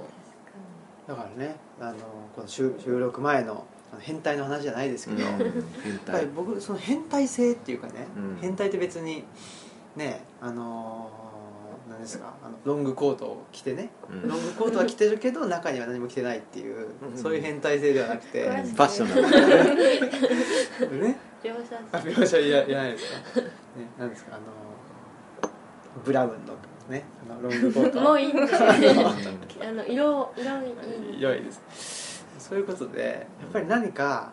う。だからねあのこの収収録前のあの変態の話じゃないですけど、うん。変態。り僕その変態性っていうかね、うん。変態って別にねあのー何ですか？あのロングコートを着てね、うん。ロングコートは着てるけど中には何も着てないっていう、うん。そういう変態性ではなくて、詳しいファッショナルだねね描写あ描写いらいらないですか、ね、なんですか？あのブラウンのねあのロングコート。もういい。あの色色いい。良いです。そういうことでやっぱり何か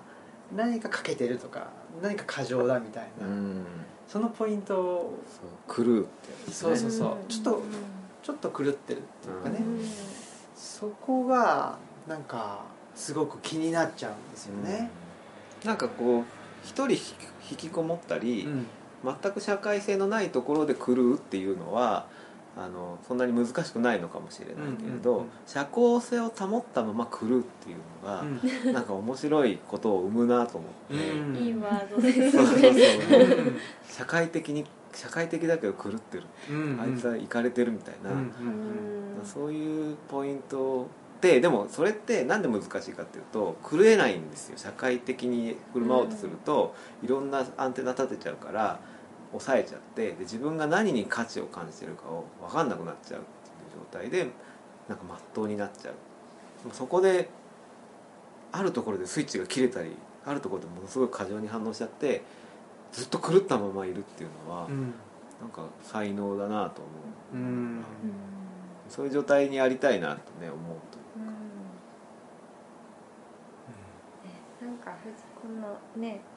何か欠けてるとか何か過剰だみたいな、うんそのポイントをそう狂うってやつそうそうそう、ん。ちょっとちょっと狂ってるっていうかね、うん。そこがなんかすごく気になっちゃうんですよね、なんかこう一人引きこもったり、うん。全く社会性のないところで狂うっていうのはあのそんなに難しくないのかもしれないけれど、うんうんうん社交性を保ったまま狂うっていうのが、なんか面白いことを生むなと思って、うん。いいワードですそうそうそううん社会的に社会的だけど狂ってる、うんあいつはイかれてるみたいな、うんうんうん。そういうポイントででもそれってなんで難しいかっていうと狂えないんですよ。社会的に振る舞おうとすると、いろんなアンテナ立てちゃうから抑えちゃってで自分が何に価値を感じてるかを分かんなくなっちゃうっていう状態でなんかまっとうになっちゃう。そこであるところでスイッチが切れたりあるところでものすごい過剰に反応しちゃってずっと狂ったままいるっていうのは、うん。なんか才能だなと思う、うん。そういう状態にありたいなとね思うとなんかふじこのねけ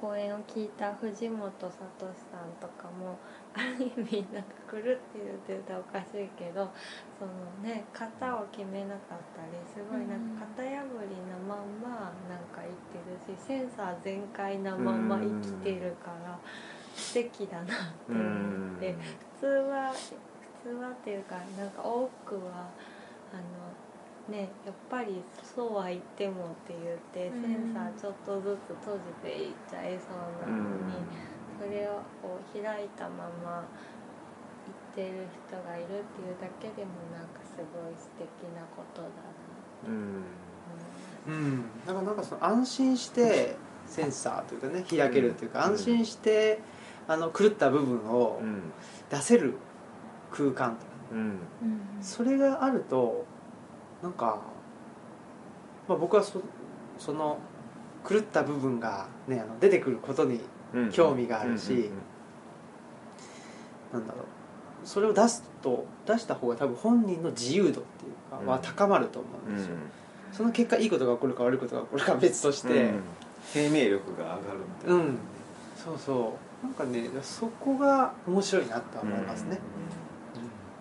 講演を聞いた藤本聡さんとかもある意味なんか狂ってるって言ったらおかしいけどそのね型を決めなかったりすごいなんか型破りなまんまなんか生きてるしセンサー全開なまんま生きてるから素敵だなって思って普通は普通はっていうかなんか多くはあのねやっぱりそうは言ってもって言ってうん。センサーちょっとずつ閉じていっちゃいそうなのに、それをこう開いたまま言ってる人がいるっていうだけでもなんかすごい素敵なことだなうん。うん、だからなんかその安心してセンサーというかね開けるというか、うん。安心してあの狂った部分をうん。出せる空間とかね。うん。それがあるとなんか、まあ、僕はそその狂った部分が、ね、あの出てくることにうん興味があるしうんうんなんだろう。それを出すと出した方が多分本人の自由度っていうかはうん。高まると思うんですよ、その結果いいことが起こるか悪いことが起こるかは別として、うん。生命力が上がるみたいな。うん、そうそう。なんかねそこが面白いなとは思いますね、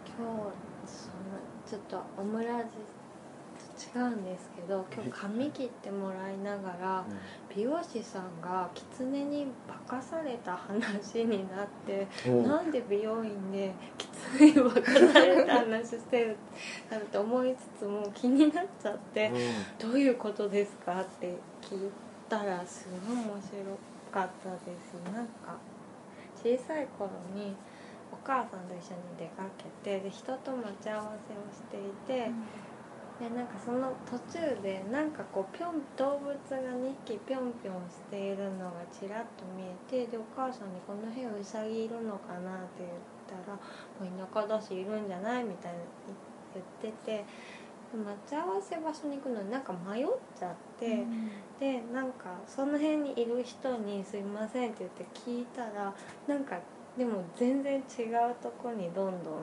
今日そのちょっとオムラジと違うんですけど今日髪切ってもらいながら美容師さんが狐に化かされた話になってう。んなんで美容院で狐に化かされた話してるなんて思いつつも気になっちゃって「どういうことですか?」って聞いたらすごい面白かったです。なんか小さい頃にお母さんと一緒に出かけてで人と待ち合わせをしていて、でなんかその途中でなんかこうぴょん動物が2匹ぴょんぴょんしているのがちらっと見えてでお母さんに「この辺ウサギいるのかな?」って言ったら「もう田舎だしいるんじゃない?」みたいな言っててで待ち合わせ場所に行くのになんか迷っちゃって。でなんかその辺にいる人に「すいません」って言って聞いたらなんかでも全然違うとこにどんどん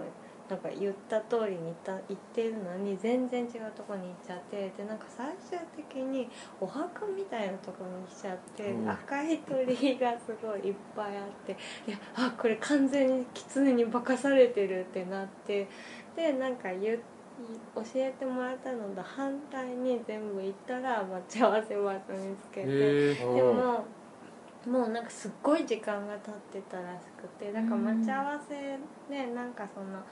なんか言った通りに行った行ってるのに全然違うとこに行っちゃってでなんか最終的にお墓みたいなとこに来ちゃって、うん。赤い鳥居がすごいいっぱいあっていやあこれ完全に狐に化かされてるってなってでなんか言っ教えてもらったのと反対に全部行ったら待ち合わせ場所見つけてへえでももうなんかすっごい時間が経ってたらしくてだから待ち合わせでなんかその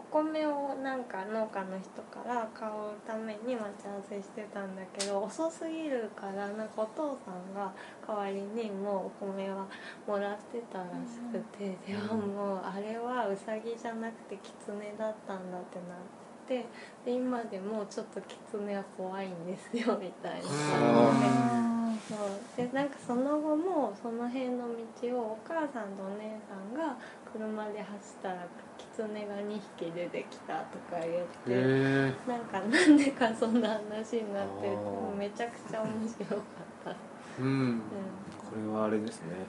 お米をなんか農家の人から買うために待ち合わせしてたんだけど遅すぎるからなんかお父さんが代わりにもうお米はもらってたらしくて、でももうあれはウサギじゃなくてキツネだったんだってなってで今でもちょっとキツネは怖いんですよみたいな感じで。そうでなんかその後もその辺の道をお母さんとお姉さんが車で走ったらキツネが2匹出てきたとか言ってなんかなんでかそんな話になってあーめちゃくちゃ面白かった、えうんこれはあれですね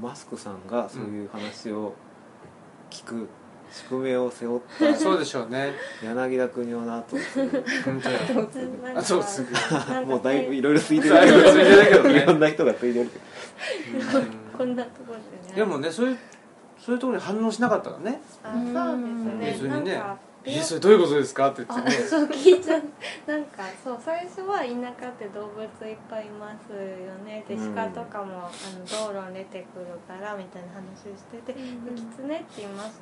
マスクさんがそういう話を聞く宿命を背負ったそうでしょうね。柳田国男の後あそうすぐ。もうだいぶいろいろついてだいぶついてるけどね。いろんな人がついてるけど こんなところでね。でもねそういうそういうところに反応しなかったらね。あそうですね。別にねなんか「えそれどういうことですか?」って言っあてね。そう聞いちゃう。なんかそう最初は田舎って動物いっぱいいますよね。でうん。鹿とかも、あの道路に出てくるからみたいな話をしてて「うん。キツネって言います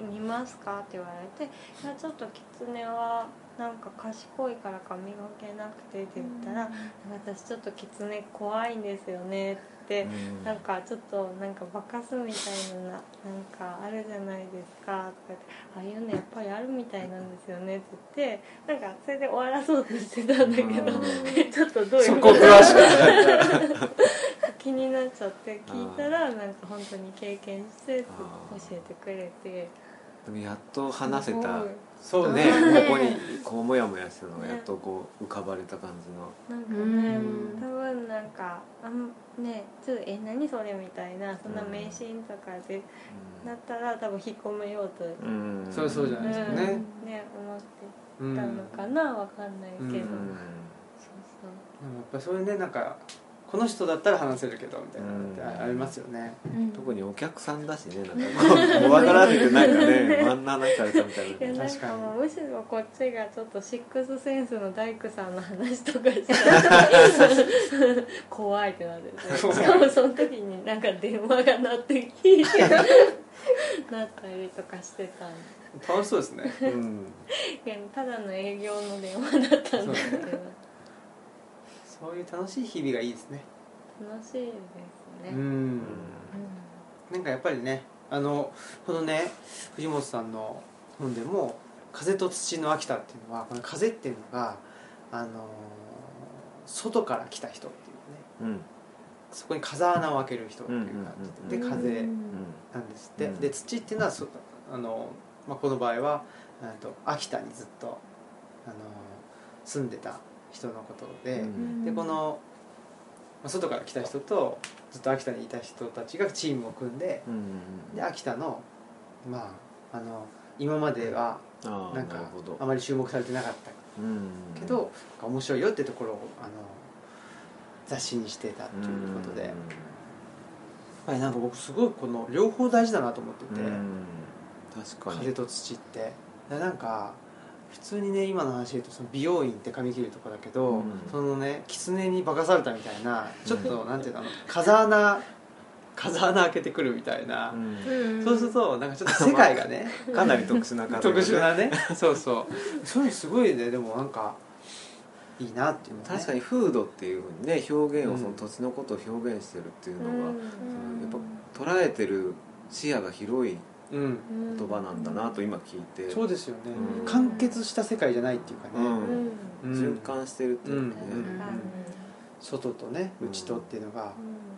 見ますか?」って言われて「いやちょっとキツネはなんか賢いから髪がけなくて」って言ったら「私ちょっとキツネ怖いんですよね」ってて、うんなんかちょっとなんかバカすみたいななんかあるじゃないですかとか言ってああいうのやっぱりあるみたいなんですよねって言ってなんかそれで終わらそうとしてたんだけどうん。ちょっとどういうそこ詳しく 気になっちゃって聞いたらなんか本当に経験して教えてくれて。でもやっと話せた。そうね。ね。ここにこうモヤモヤしたのがやっとこう浮かばれた感じの。なんかねうん。多分なんかあんねちょっとえ何それみたいなそんな迷信とかでなったら多分引っ込めようと、うん。うんそりゃそうじゃないですかね。ね思ってうんたのかなわかんないけど、うん。うんそう。でもやっぱりそれねなんかこの人だったら話せるけどみたいなのってうん。ありますよね。そう、うん。特にお客さんだしねなんか。こう怖がられてなんかね真ん中されたみたいな。確かになんかもうむしろこっちがちょっとシックスセンスの大工さんの話とかしたら怖いってなっててしかもその時になんか電話が鳴ってきて なったりとかしてたんで。楽しそうですね。うん。いやただの営業の電話だったんですけどそういう楽しい日々がいいですね。楽しいですね。ううん。んなんかやっぱりねあのこのね藤本さんの本でも「風と土の秋田」っていうのはこの風っていうのがあの外から来た人っていうね。うん。そこに風穴を開ける人っていう感じで,、うんで風うんなんですって、うん。で土っていうのはそあの、まあ、この場合はえっと秋田にずっとあの住んでた人のことで、うん。でこの、まあ、外から来た人とずっと秋田にいた人たちがチームを組んでうんで秋田のまああの今まではなんかあまり注目されてなかった。うんけど、面白いよってところをあの雑誌にしてたということで、やっぱりなんか僕すごいこの両方大事だなと思ってて、うん。確かに。風と土って。でなんか普通にね今の話で言うとその美容院って髪切るとこだけど、うん。そのね狐に化かされたみたいなちょっとなんていうの風穴風穴開けてくるみたいな、うん。そうするとなんかちょっと世界がねかなり特殊な方特殊なね。そうそう。そういうのすごいねでもなんかいいなっていうのね。確かに風土っていうふうにね表現をうんその土地のことを表現してるっていうのが、うん。そのやっぱ捉えてる視野が広いうん言葉なん。だなと今聞いて、そうですよね、うん。完結した世界じゃないっていうかね、うん。うん。循環してるっていうかね、うん。うん。外とねうん。内とっていうのが、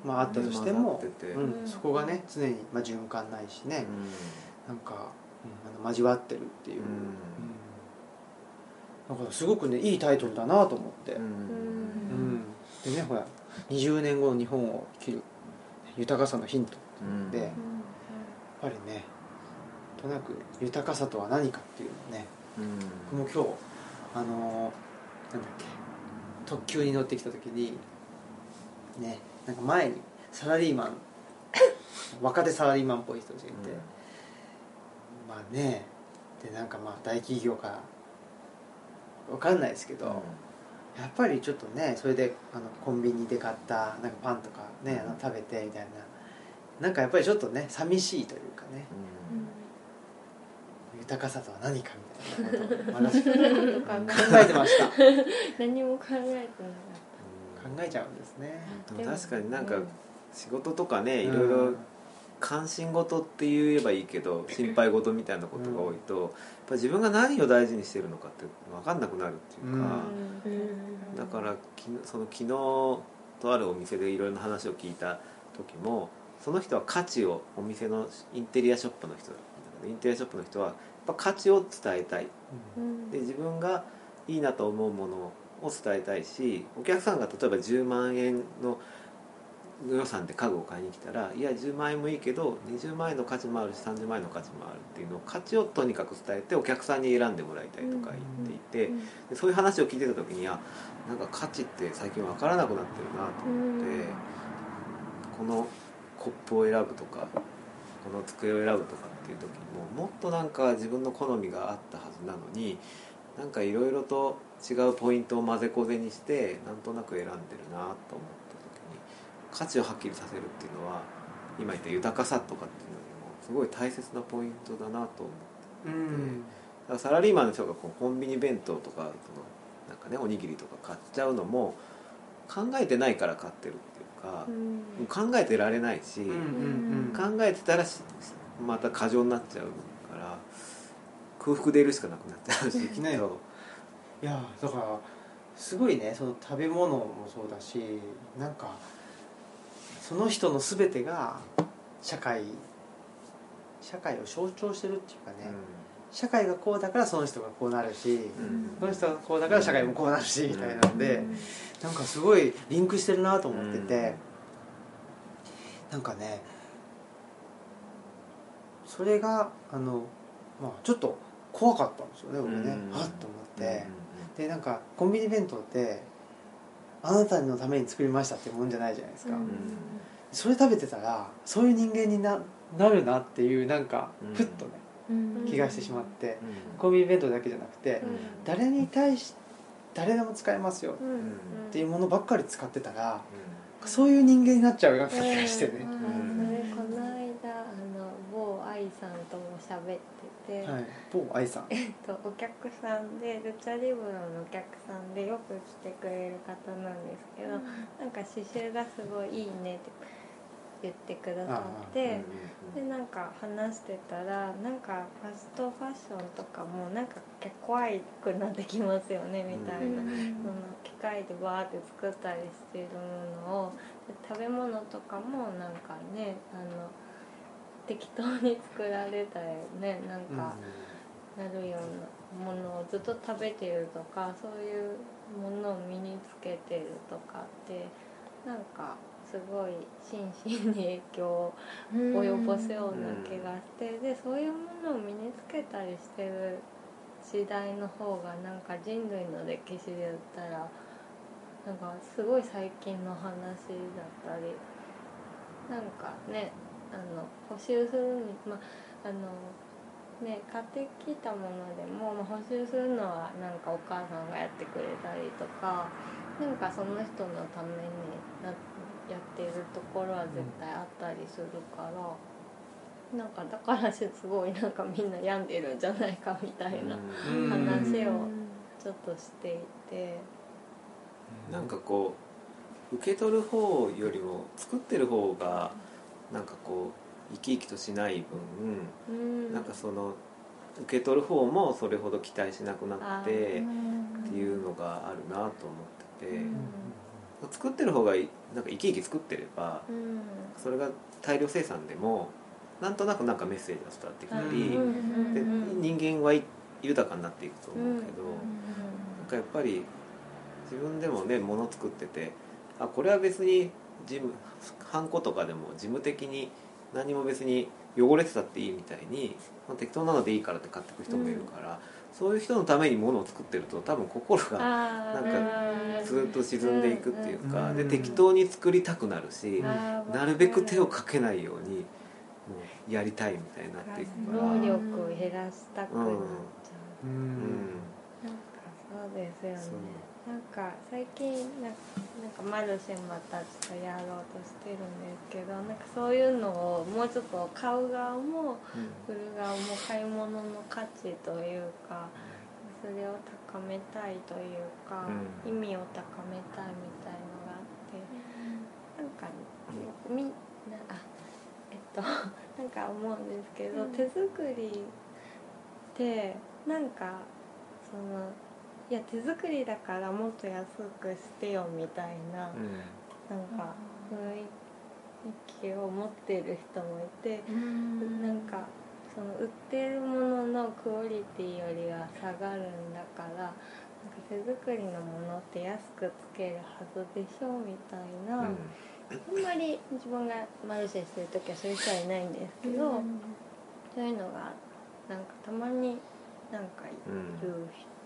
うん。まああったとしても混ざってて。うん。そこがね常に、まあ、循環ないしね、なんか、うん、あの交わってるっていう、うん。うん。なんかすごくねいいタイトルだなと思って、うん。うん。でねほら20年後の日本を生きる豊かさのヒントうん。で、やっぱりねとなく豊かさとは何かっていうのをねうん。僕も今日あのーなんだっけ特急に乗ってきた時にねなんか前にサラリーマン 若手サラリーマンっぽい人たちがいて、まあねでなんかまあ大企業からわかんないですけど、やっぱりちょっとねそれであのコンビニで買ったなんかパンとかね、あの食べてみたいななんかやっぱりちょっとね寂しいというかね豊かさとは何かみたいなことを私 考えてました。考 何も考えてなかっえちゃうんですね。でも確かになんかうん。仕事とかねいうん。ろいろ関心事って言えばいいけど心配事みたいなことが多いと、やっぱ自分が何を大事にしてるのかって分かんなくなるっていうか、ただからきその昨日とあるお店でいろいろな話を聞いた時もその人は価値をお店のインテリアショップの人だったんだけどインテリアショップの人はぱ価値を伝えたい。で自分がいいなと思うものを伝えたいしお客さんが例えば10万円の予算で家具を買いに来たらいや10万円もいいけど20万円の価値もあるし30万円の価値もあるっていうのを価値をとにかく伝えてお客さんに選んでもらいたいとか言っていて、でそういう話を聞いてた時にあなんか価値って最近分からなくなってるなと思って、このコップを選ぶとかこの机を選ぶとかっていう時にももっとなんか自分の好みがあったはずなのになんかいろいろと違うポイントを混ぜこぜにしてなんとなく選んでるなと思った時に価値をはっきりさせるっていうのは今言った豊かさとかっていうのにもすごい大切なポイントだなと思って。うんだからサラリーマンの人がこうコンビニ弁当とかそのなんかねおにぎりとか買っちゃうのも考えてないから買ってるっていうか考えてられないし、うんうんうん。考えてたらしまた過剰になっちゃうから空腹でいるしかなくなっちゃうし。ねいやだからすごいねその食べ物もそうだしなんかその人の全てが社会社会を象徴してるっていうかね、社会がこうだからその人がこうなるし、うん。この人がこうだから社会もこうなるし、みたいなので、なんかすごいリンクしてるなと思ってて、なんかねそれがあの、まあ、ちょっと怖かったんですよね僕ね、うん。はっと思って、でなんかコンビニ弁当ってあなたのために作りましたっていうもんじゃないじゃないですか、うん。それ食べてたらそういう人間にななるなっていうなんかうん。ふっとね、うん気がしてしまって、うん。コンビニ弁当だけじゃなくて、うん。誰に対し誰でも使えますようん。うんっていうものばっかり使ってたらうそういう人間になっちゃうような気がしてね、うん。それこの間あの某愛さんとも喋ってて、はい、某愛さん。えっと、お客さんでルチャリブロのお客さんでよく来てくれる方なんですけど、なんか刺繍がすごいいいねって言ってくださってでなんか話してたらなんかファストファッションとかもなんか結構怖くなってきますよねみたいな、その機械でバーって作ったりしてるものをで食べ物とかもなんかねあの適当に作られたりねなんか。なるようなものをずっと食べてるとかそういうものを身につけてるとかってなんかすごい心身に影響を及ぼすような気がしてでそういうものを身につけたりしてる時代の方がなんか人類の歴史で言ったらなんかすごい最近の話だったりなんかねあの補修するにまああのね買ってきたものでも、まあ、補修するのはなんかお母さんがやってくれたりとかなんかその人のためになやってるところは絶対あったりするから。なんかだからすごいなんかみんな病んでるんじゃないかみたいなうん。話をちょっとしていて。なんかこう受け取る方よりも作ってる方がなんかこう生き生きとしない分うん。なんかその受け取る方もそれほど期待しなくなあってー。っていうのがあるなと思ってて。うん作ってる方がいなんか生き生き作ってればうんそれが大量生産でもなんとなくなんかメッセージが伝わってきたりうんでうん人間はい豊かになっていくと思うけど。うんなんかやっぱり自分でもね物作っててあこれは別に事務ハンコとかでも事務的に何も別に汚れてたっていいみたいに、まあ、適当なのでいいからって買ってく人もいるから、そういう人のために物を作ってると多分心がなんかずっと沈んでいくっていうか、うん。で適当に作りたくなるし、なるべく手をかけないようにもうやりたいみたいになっていくから。能力を減らしたくなっちゃう、うんそうですよね。なんか最近ななんかマルシェまたちょっとやろうとしてるんですけどなんかそういうのをもうちょっと買う側も売る側も買い物の価値というかそれを高めたいというか、うん。意味を高めたいみたいのがあってなんかみなあえっと なんか思うんですけど、うん。手作りってなんかそのいや手作りだからもっと安くしてよみたいな、なんか雰囲気を持ってる人もいて、なんかその売ってるもののクオリティよりは下がるんだからなんか手作りのものって安くつけるはずでしょみたいな、あんまり自分がマルシェしてる時はそういう人はいないんですけど、そういうのがなんかたまになんか言う人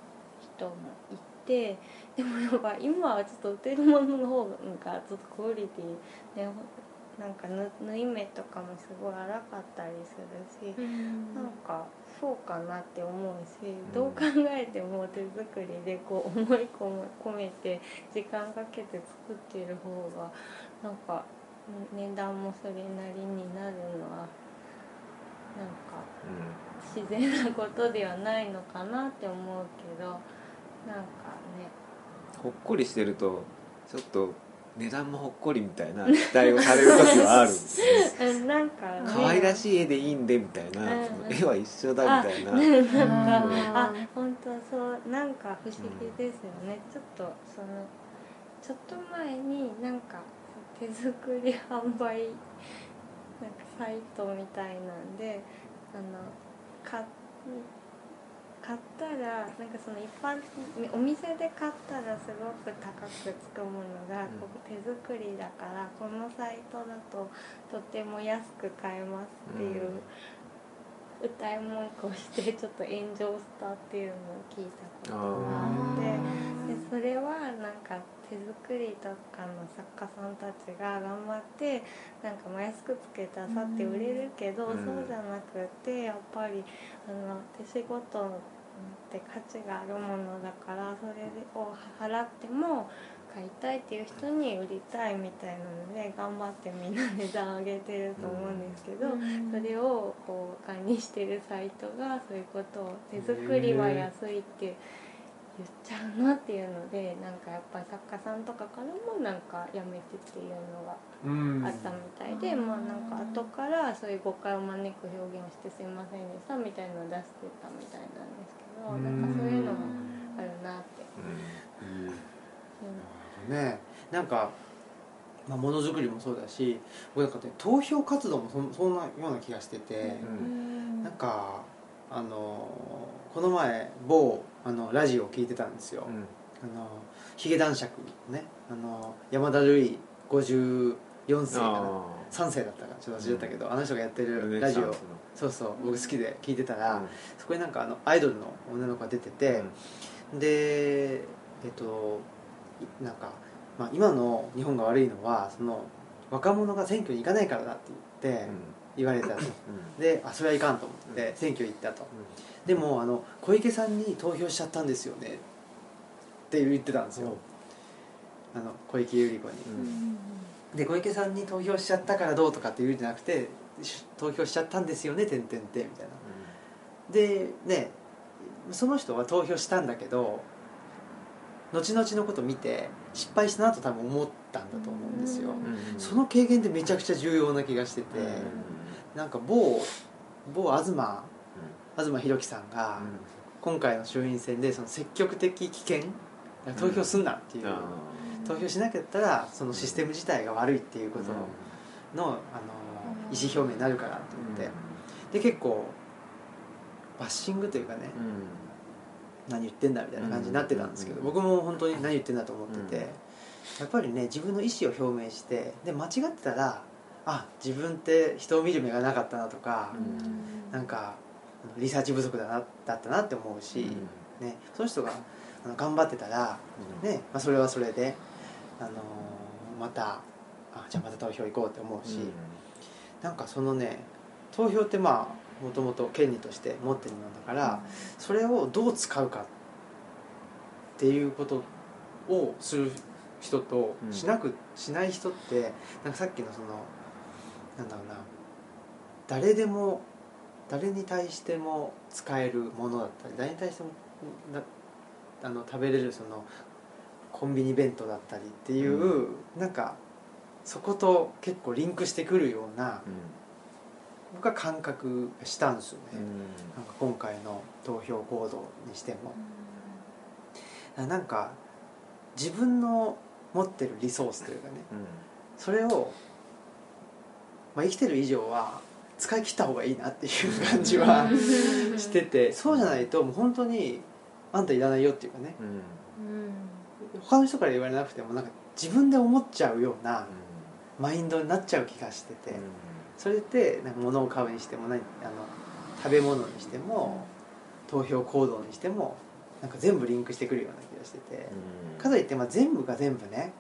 もいてでもやっぱ今はちょっと売ってるものの方がちょっとクオリティねなんか縫縫い目とかもすごい荒かったりするし、なんかそうかなって思うし、どう考えても手作りでこう思い込め込めて時間かけて作ってる方がなんか値段もそれなりになるのはなんか自然なことではないのかなって思うけどなんかね。ほっこりしてるとちょっと値段もほっこりみたいな期待をされる時はある。んですねうんなんかね。可愛らしい絵でいいんでみたいな、うん。その絵は一緒だみたいな、あねなんかうん。あ本当そうなんか不思議ですよね、ちょっとそのちょっと前になんか手作り販売なんかサイトみたいなんであの買買ったらなんかその一般お店で買ったらすごく高くつくものが、こう手作りだからこのサイトだととても安く買えますっていう、歌い文句をして ちょっと炎上したっていうのを聞いたことがあってでそれはなんか手作りとかの作家さんたちが頑張ってなんかまあ安くつけてあさって売れるけど、うん。そうじゃなくてやっぱりあの手仕事って価値があるものだからそれを払っても買いたいっていう人に売りたいみたいなので頑張ってみんな値段上げてると思うんですけど、それをこう管理してるサイトがそういうことを手作りは安いって言っちゃうなっていうのでなんかやっぱり作家さんとかからもなんかやめてっていうのがうん。あったみたいで、まあなんか後からそういう誤解を招く表現をしてすいませんでしたみたいなのを出してたみたいなんですけどなんかそういうのもあるなって。うん。ね。なんか、まあ、ものづくりもそうだし僕なんかね投票活動もそそんなような気がしてて、うん。なんかあのこの前某あのラジオを聞いてたんですよ、うん。あのヒゲ男爵のねあの山田るい54世かな。あ3世だったかちょっと忘れたけど、あの人がやってーるラジオ。そうそう僕好きで聞いてたら、のそこになんかあのアイドルの女の子が出てて、でえっとなんか、まあ、今の日本が悪いのはその若者が選挙に行かないからだって言って言われたと、であそれはいかんと思って選挙行ったと、でもあの小池さんに投票しちゃったんですよねって言ってたんですよ、あの小池百合子に、で小池さんに投票しちゃったからどうとかって言うんじゃなくてし投票しちゃったんですよねてんてんてんみたいな。でねその人は投票したんだけど後々のこと見て失敗したなと多分思ったんだと思うんですよ、その経験ってめちゃくちゃ重要な気がしてて、なんか某某東東博樹さんが今回の衆院選でその積極的危険投票すんなっていう、投票しなかったらそのシステム自体が悪いっていうことの,、あの意思表明になるからって言って、で結構バッシングというかね、何言ってんだみたいな感じになってたんですけど、うん。僕も本当に何言ってんだと思ってて、うん。やっぱりね自分の意思を表明してで間違ってたらあ自分って人を見る目がなかったなとか、なんかあのリサーチ不足だなだったなって思うし、ね、その人が頑張ってたら、ねまあ、それはそれで、あのーまたあじゃあまた投票行こうって思うし、なんかそのね投票ってまあもともと権利として持ってるものだから、それをどう使うかっていうことをする人とうんしなく、しない人ってなんかさっきのそのなんだろうな誰でも誰に対しても使えるものだったり誰に対してもなあの食べれるそのコンビニ弁当だったりっていう、なんかそこと結構リンクしてくるような僕は感覚がしたんですよね、なんか今回の投票行動にしても。なんか自分の持ってるリソースというかねそれを、まあ、生きてる以上は使い切った方がいいなっていう感じはしててそうじゃないともう本当にあんたいらないよっていうかね他の人から言われなくてもなんか自分で思っちゃうようなマインドになっちゃう気がしててそれってなんか物を買うにしても何あの食べ物にしても投票行動にしてもなんか全部リンクしてくるような気がしててかといってまあ全部が全部ね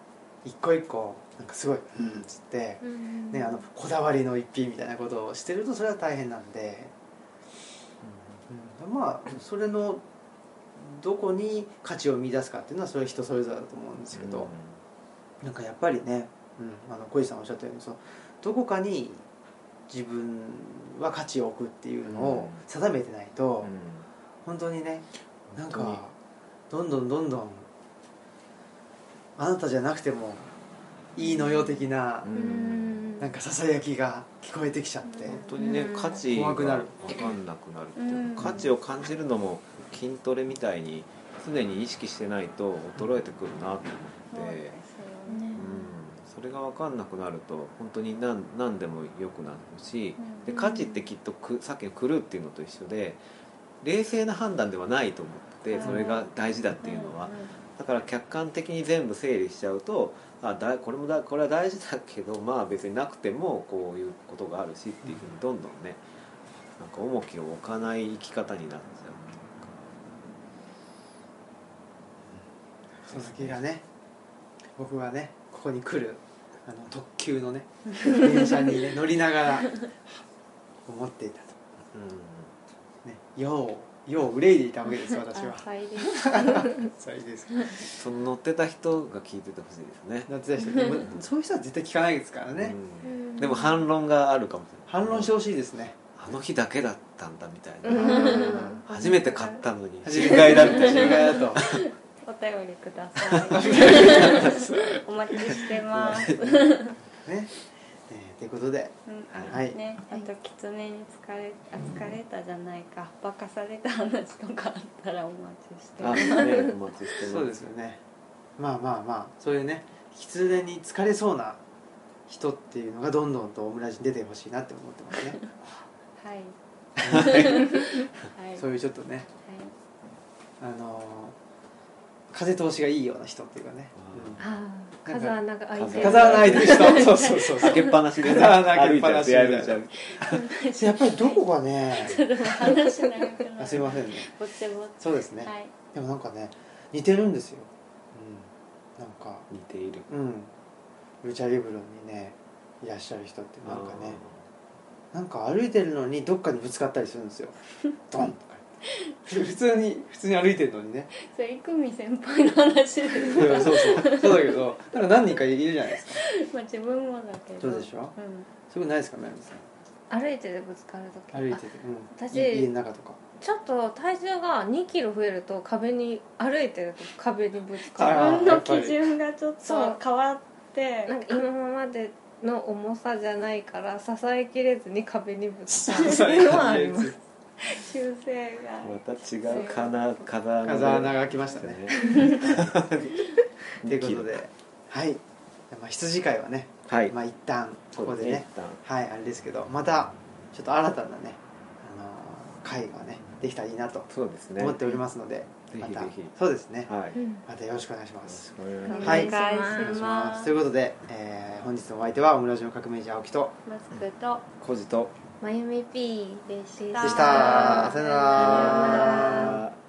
一個一個なんかすごい「うん」っつって、ね、あのこだわりの一品みたいなことをしてるとそれは大変なんで、うん。まあそれのどこに価値を見出すかっていうのはそれは人それぞれだと思うんですけど、なんかやっぱりね、うん、あの小石さんおっしゃったようにそのどこかに自分は価値を置くっていうのを定めてないと、本当にねなんかどんどんどんどんあなたじゃなくてもいいのよ的なううん。んなんかささやきが聞こえてきちゃって本当にねうん価値が分かんなくなるっていううん。か価値を感じるのも筋トレみたいに常に意識してないと衰えてくるなと思って。そうん、それが分かんなくなると本当に何何でも良くなるしでうん。価値ってきっとくさっきの狂うっていうのと一緒で冷静な判断ではないと思っててそれが大事だっていうのは。だから客観的に全部整理しちゃうとあだこれもだこれは大事だけどまあ別になくてもこういうことがあるしっていうふうにどんどんねなんか重きを置かない生き方になっちゃ佐々木がね僕がねここに来るあの特急のね 電車に、ね、乗りながら思っていたと、う、ね、世を世を憂いでいたわけです 私は。その乗ってた人が聞いててほしいですね。夏でしたでもそういう人は絶対聞かないですからね、うん。うんでも反論があるかもしれない。反論してほしいですね。あの日だけだったんだみたいうん。な初めて買ったのに心外だみた。い心な外だとお便りください。お待ちしてます、うん、ね、えー、ということで。はい。ね。あと狐に疲れあ疲れたじゃないか。バカされた話とかあったらお待ちしてあます。ねお待ちしてますそうですよね。まあまあまあ。そういうね狐に疲れそうな人っていうのがどんどんとオムラジに出てほしいなって思ってますね。はい。はい。そういうちょっとね。はい。あのー風通しがいいような人っていうかね、ああ風穴が開いてる。風穴開いてる人。そうそうそう開けっぱなしでね。風穴開けっぱなし歩いちゃう出歩いちゃう。やっぱりどこがねあすいませんね。そうですね。はい。でもなんかね似てるんですよ、うん、なんか。似ている。うん。ルチャリブロにねいらっしゃる人ってなんかね。なんか歩いてるのにどっかにぶつかったりするんですよ。ドン 普通に普通に歩いてるのにね。それ郁美先輩の話ですいやそうそう。そうだけどなんか何人かいるじゃないですか。まあ自分もだけど。そうでしょ？うん。そういうことないですかめぐみさん。歩いててぶつかる時歩いてて、うん、私い家の中とか。ちょっと体重が2キロ増えると壁に歩いてると壁にぶつかある自分の基準がちょっと変わって。なんか今までの重さじゃないから支えきれずに壁にぶつかる。ってそいうのはあります修正が。また違うかな風穴風穴が開きましたね。ということではい、まあ、羊飼いはね、はい。まあ一旦ここでね一旦。はいあれですけどまたちょっと新たなね、あのー会がねできたらいいなとそうですね。思っておりますので、またぜひ。ぜひそうですね、はい。うん。またよろしくお願いします。よろしくお願いします。はい。お願いしまますす。ということで、えー本日のお相手はオムラジの革命児青木とマスクとコジとまゆみ P でした。でした。さよなら